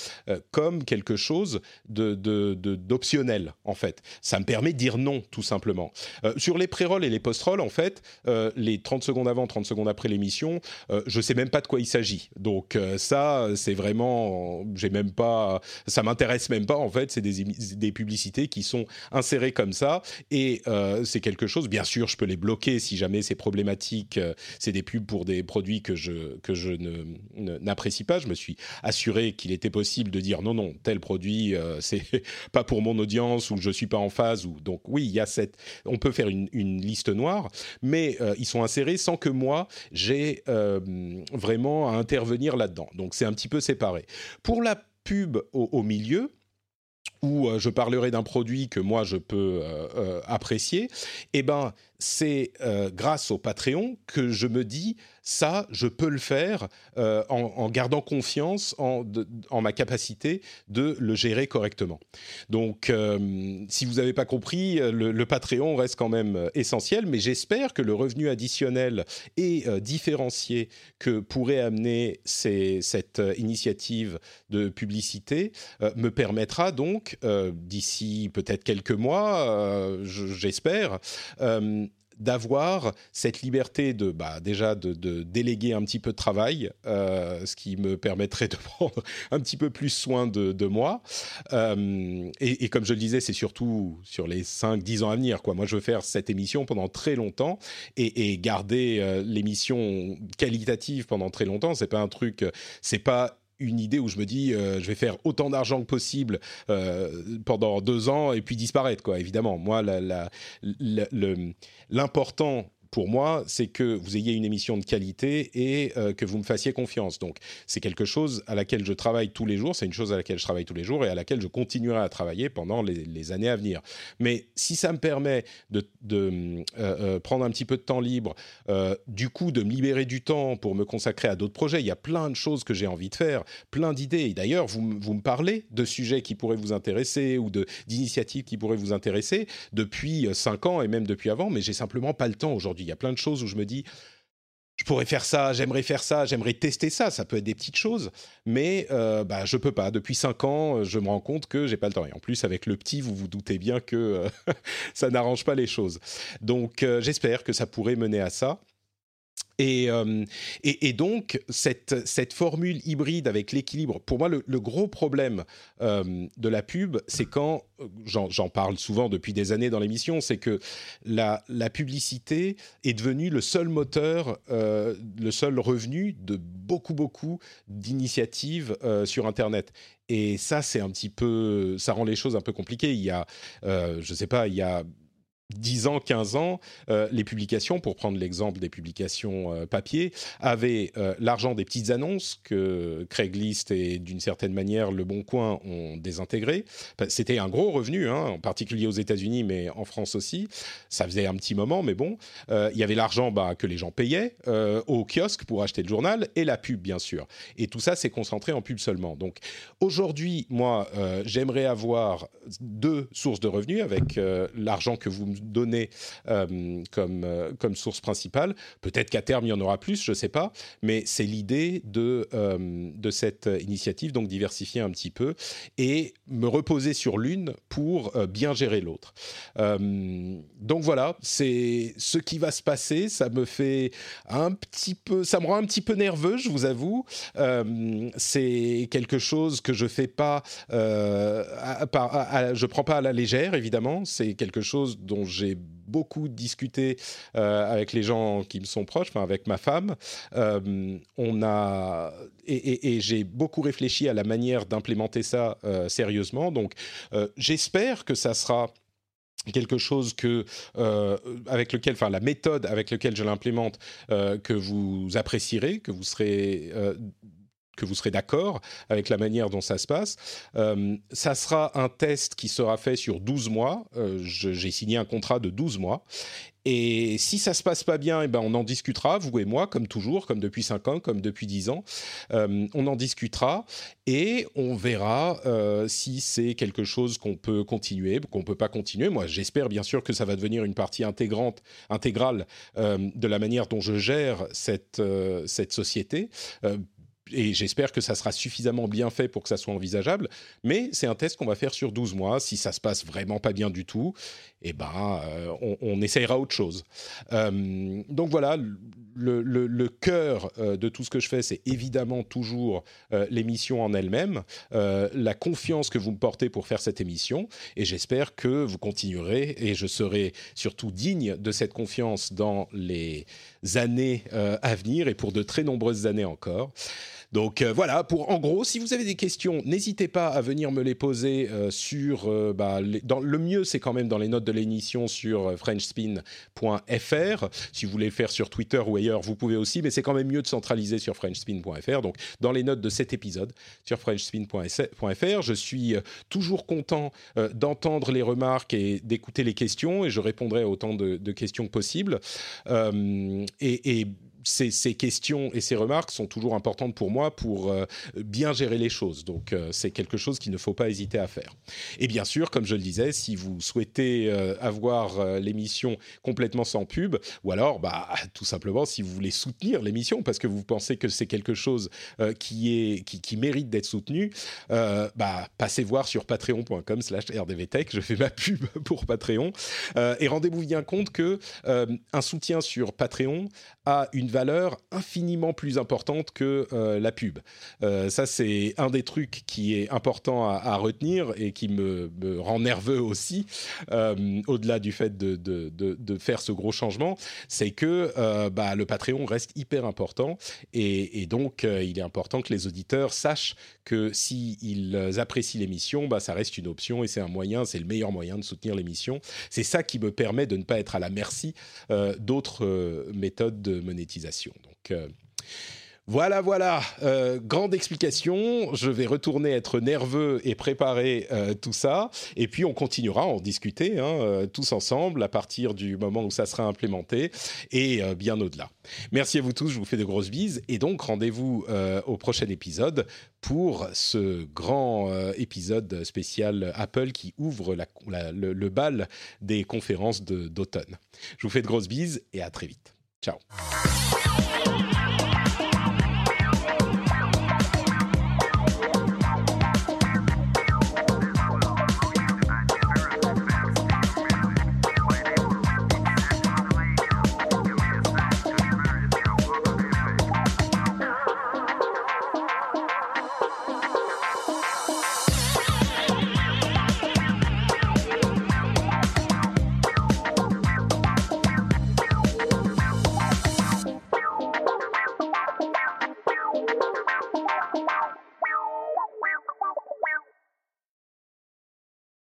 comme quelque chose d'optionnel, en fait. Ça me permet de dire non, tout simplement. sur les pré-rolls et les post-rolls, en fait, les 30 secondes avant, 30 secondes après l'émission, je sais même pas de quoi il s'agit. Donc ça, c'est vraiment, j'ai même pas, ça m'intéresse même pas, en fait c'est des, publicités qui sont insérées comme ça. Et euh, c'est quelque chose, bien sûr, je peux les bloquer si jamais c'est problématique. Euh, c'est des pubs pour des produits que je, que je n'apprécie pas. Je me suis assuré qu'il était possible de dire non, non, tel produit, euh, [laughs] c'est pas pour mon audience ou je suis pas en phase. Ou, donc oui, il y a cette. On peut faire une, liste noire, mais ils sont insérés sans que moi, j'ai vraiment à intervenir là-dedans. Donc c'est un petit peu séparé. Pour la pub au milieu, où euh, je parlerai d'un produit que moi je peux euh, euh, apprécier, eh ben c'est grâce au Patreon que je me dis ça, je peux le faire euh, en, gardant confiance en, ma capacité de le gérer correctement. Donc, euh, si vous n'avez pas compris, le, Patreon reste quand même essentiel, mais j'espère que le revenu additionnel et différencié que pourrait amener cette initiative de publicité me permettra donc, d'ici peut-être quelques mois, j'espère, d'avoir cette liberté de bah, déjà de, déléguer un petit peu de travail, euh, ce qui me permettrait de [laughs] prendre un petit peu plus soin de, moi. Euh, et, comme je le disais, c'est surtout sur les 5-10 ans à venir. Quoi. Moi, je veux faire cette émission pendant très longtemps et, garder euh, l'émission qualitative pendant très longtemps. C'est pas un truc, c'est pas une idée où je me dis euh, je vais faire autant d'argent que possible euh, pendant deux ans et puis disparaître quoi évidemment. Moi l'important pour moi, c'est que vous ayez une émission de qualité et euh, que vous me fassiez confiance. Donc, c'est quelque chose à laquelle je travaille tous les jours, c'est une chose à laquelle je travaille tous les jours et à laquelle je continuerai à travailler pendant les, années à venir. Mais si ça me permet de, euh, euh, prendre un petit peu de temps libre, du coup, de me libérer du temps pour me consacrer à d'autres projets, il y a plein de choses que j'ai envie de faire, plein d'idées. D'ailleurs, vous, me parlez de sujets qui pourraient vous intéresser ou d'initiatives qui pourraient vous intéresser depuis cinq ans et même depuis avant, mais j'ai simplement pas le temps aujourd'hui il y a plein de choses où je me dis, je pourrais faire ça, j'aimerais faire ça, j'aimerais tester ça. Ça peut être des petites choses, mais euh, bah, je peux pas. Depuis cinq ans, je me rends compte que j'ai pas le temps. Et en plus, avec le petit, vous vous doutez bien que euh, [laughs] ça n'arrange pas les choses. Donc, euh, j'espère que ça pourrait mener à ça. Euh, et, donc, cette, formule hybride avec l'équilibre, pour moi, le, gros problème euh, de la pub, c'est quand, euh, j'en parle souvent depuis des années dans l'émission, c'est que la, publicité est devenue le seul moteur, le seul revenu de beaucoup, beaucoup d'initiatives sur Internet. Et ça, c'est un petit peu, ça rend les choses un peu compliquées. Il y a, je ne sais pas, il y a 10 ans, 15 ans, euh, les publications, pour prendre l'exemple des publications euh, papier, avaient euh, l'argent des petites annonces que Craigslist et d'une certaine manière Le Bon Coin ont désintégré. C'était un gros revenu, hein, en particulier aux États-Unis, mais en France aussi. Ça faisait un petit moment, mais bon. Il y avait l'argent bah, que les gens payaient au kiosque pour acheter le journal et la pub, bien sûr. Et tout ça s'est concentré en pub seulement. Donc aujourd'hui, moi, j'aimerais avoir deux sources de revenus avec l'argent que vous donner euh, comme, euh, comme source principale. Peut-être qu'à terme, il y en aura plus, je ne sais pas, mais c'est l'idée de, euh, de cette initiative, donc diversifier un petit peu et me reposer sur l'une pour bien gérer l'autre. donc voilà, c'est ce qui va se passer. Ça me fait un petit peu, ça me rend un petit peu nerveux, je vous avoue. c'est quelque chose que je fais pas, je prends pas à la légère, évidemment. C'est quelque chose dont j'ai beaucoup discuté euh, avec les gens qui me sont proches, avec ma femme. Euh, on a et, j'ai beaucoup réfléchi à la manière d'implémenter ça euh, sérieusement. Donc, j'espère que ça sera quelque chose que avec lequel, enfin la méthode avec laquelle je l'implémente, que vous apprécierez, que vous serez que vous serez d'accord avec la manière dont ça se passe. Euh, ça sera un test qui sera fait sur 12 mois. Euh, j'ai signé un contrat de 12 mois. Et si ça se passe pas bien, eh ben on en discutera, vous et moi, comme toujours, comme depuis 5 ans, comme depuis 10 ans. Euh, on en discutera et on verra si c'est quelque chose qu'on peut continuer, qu'on peut pas continuer. Moi, j'espère bien sûr que ça va devenir une partie intégrante, intégrale de la manière dont je gère cette, cette société et j'espère que ça sera suffisamment bien fait pour que ça soit envisageable. Mais c'est un test qu'on va faire sur 12 mois. Si ça se passe vraiment pas bien du tout, eh ben, euh, on, essayera autre chose. Euh, donc voilà, le, cœur euh, de tout ce que je fais, c'est évidemment toujours l'émission en elle-même, la confiance que vous me portez pour faire cette émission. Et j'espère que vous continuerez et je serai surtout digne de cette confiance dans les années à venir et pour de très nombreuses années encore. Donc euh, voilà, pour en gros, si vous avez des questions, n'hésitez pas à venir me les poser euh, sur. Euh, bah, dans, le mieux, c'est quand même dans les notes de l'émission sur FrenchSpin.fr. Si vous voulez le faire sur Twitter ou ailleurs, vous pouvez aussi, mais c'est quand même mieux de centraliser sur FrenchSpin.fr. Donc dans les notes de cet épisode sur FrenchSpin.fr, je suis toujours content d'entendre les remarques et d'écouter les questions, et je répondrai à autant de, questions que possible. et, et ces, questions et ces remarques sont toujours importantes pour moi pour euh, bien gérer les choses. Donc, euh, c'est quelque chose qu'il ne faut pas hésiter à faire. Et bien sûr, comme je le disais, si vous souhaitez euh, avoir l'émission complètement sans pub, ou alors, bah, tout simplement, si vous voulez soutenir l'émission parce que vous pensez que c'est quelque chose qui, est, qui, mérite d'être soutenu, bah, passez voir sur patreon.com/slash rdvtech. Je fais ma pub [laughs] pour Patreon. et rendez-vous bien compte que un soutien sur Patreon a une valeur infiniment plus importante que euh, la pub. Euh, ça, c'est un des trucs qui est important à, retenir et qui me, rend nerveux aussi, euh, au-delà du fait de, faire ce gros changement, c'est que bah, le Patreon reste hyper important et, et donc il est important que les auditeurs sachent que s'ils apprécient l'émission, bah, ça reste une option et c'est un moyen, c'est le meilleur moyen de soutenir l'émission. C'est ça qui me permet de ne pas être à la merci d'autres méthodes de monétisation. Donc euh, voilà, voilà, euh, grande explication. Je vais retourner être nerveux et préparer euh, tout ça. Et puis on continuera à en discuter hein, tous ensemble à partir du moment où ça sera implémenté et bien au-delà. Merci à vous tous, je vous fais de grosses bises. Et donc rendez-vous au prochain épisode pour ce grand épisode spécial Apple qui ouvre le, bal des conférences d'automne. Je vous fais de grosses bises et à très vite. Ciao.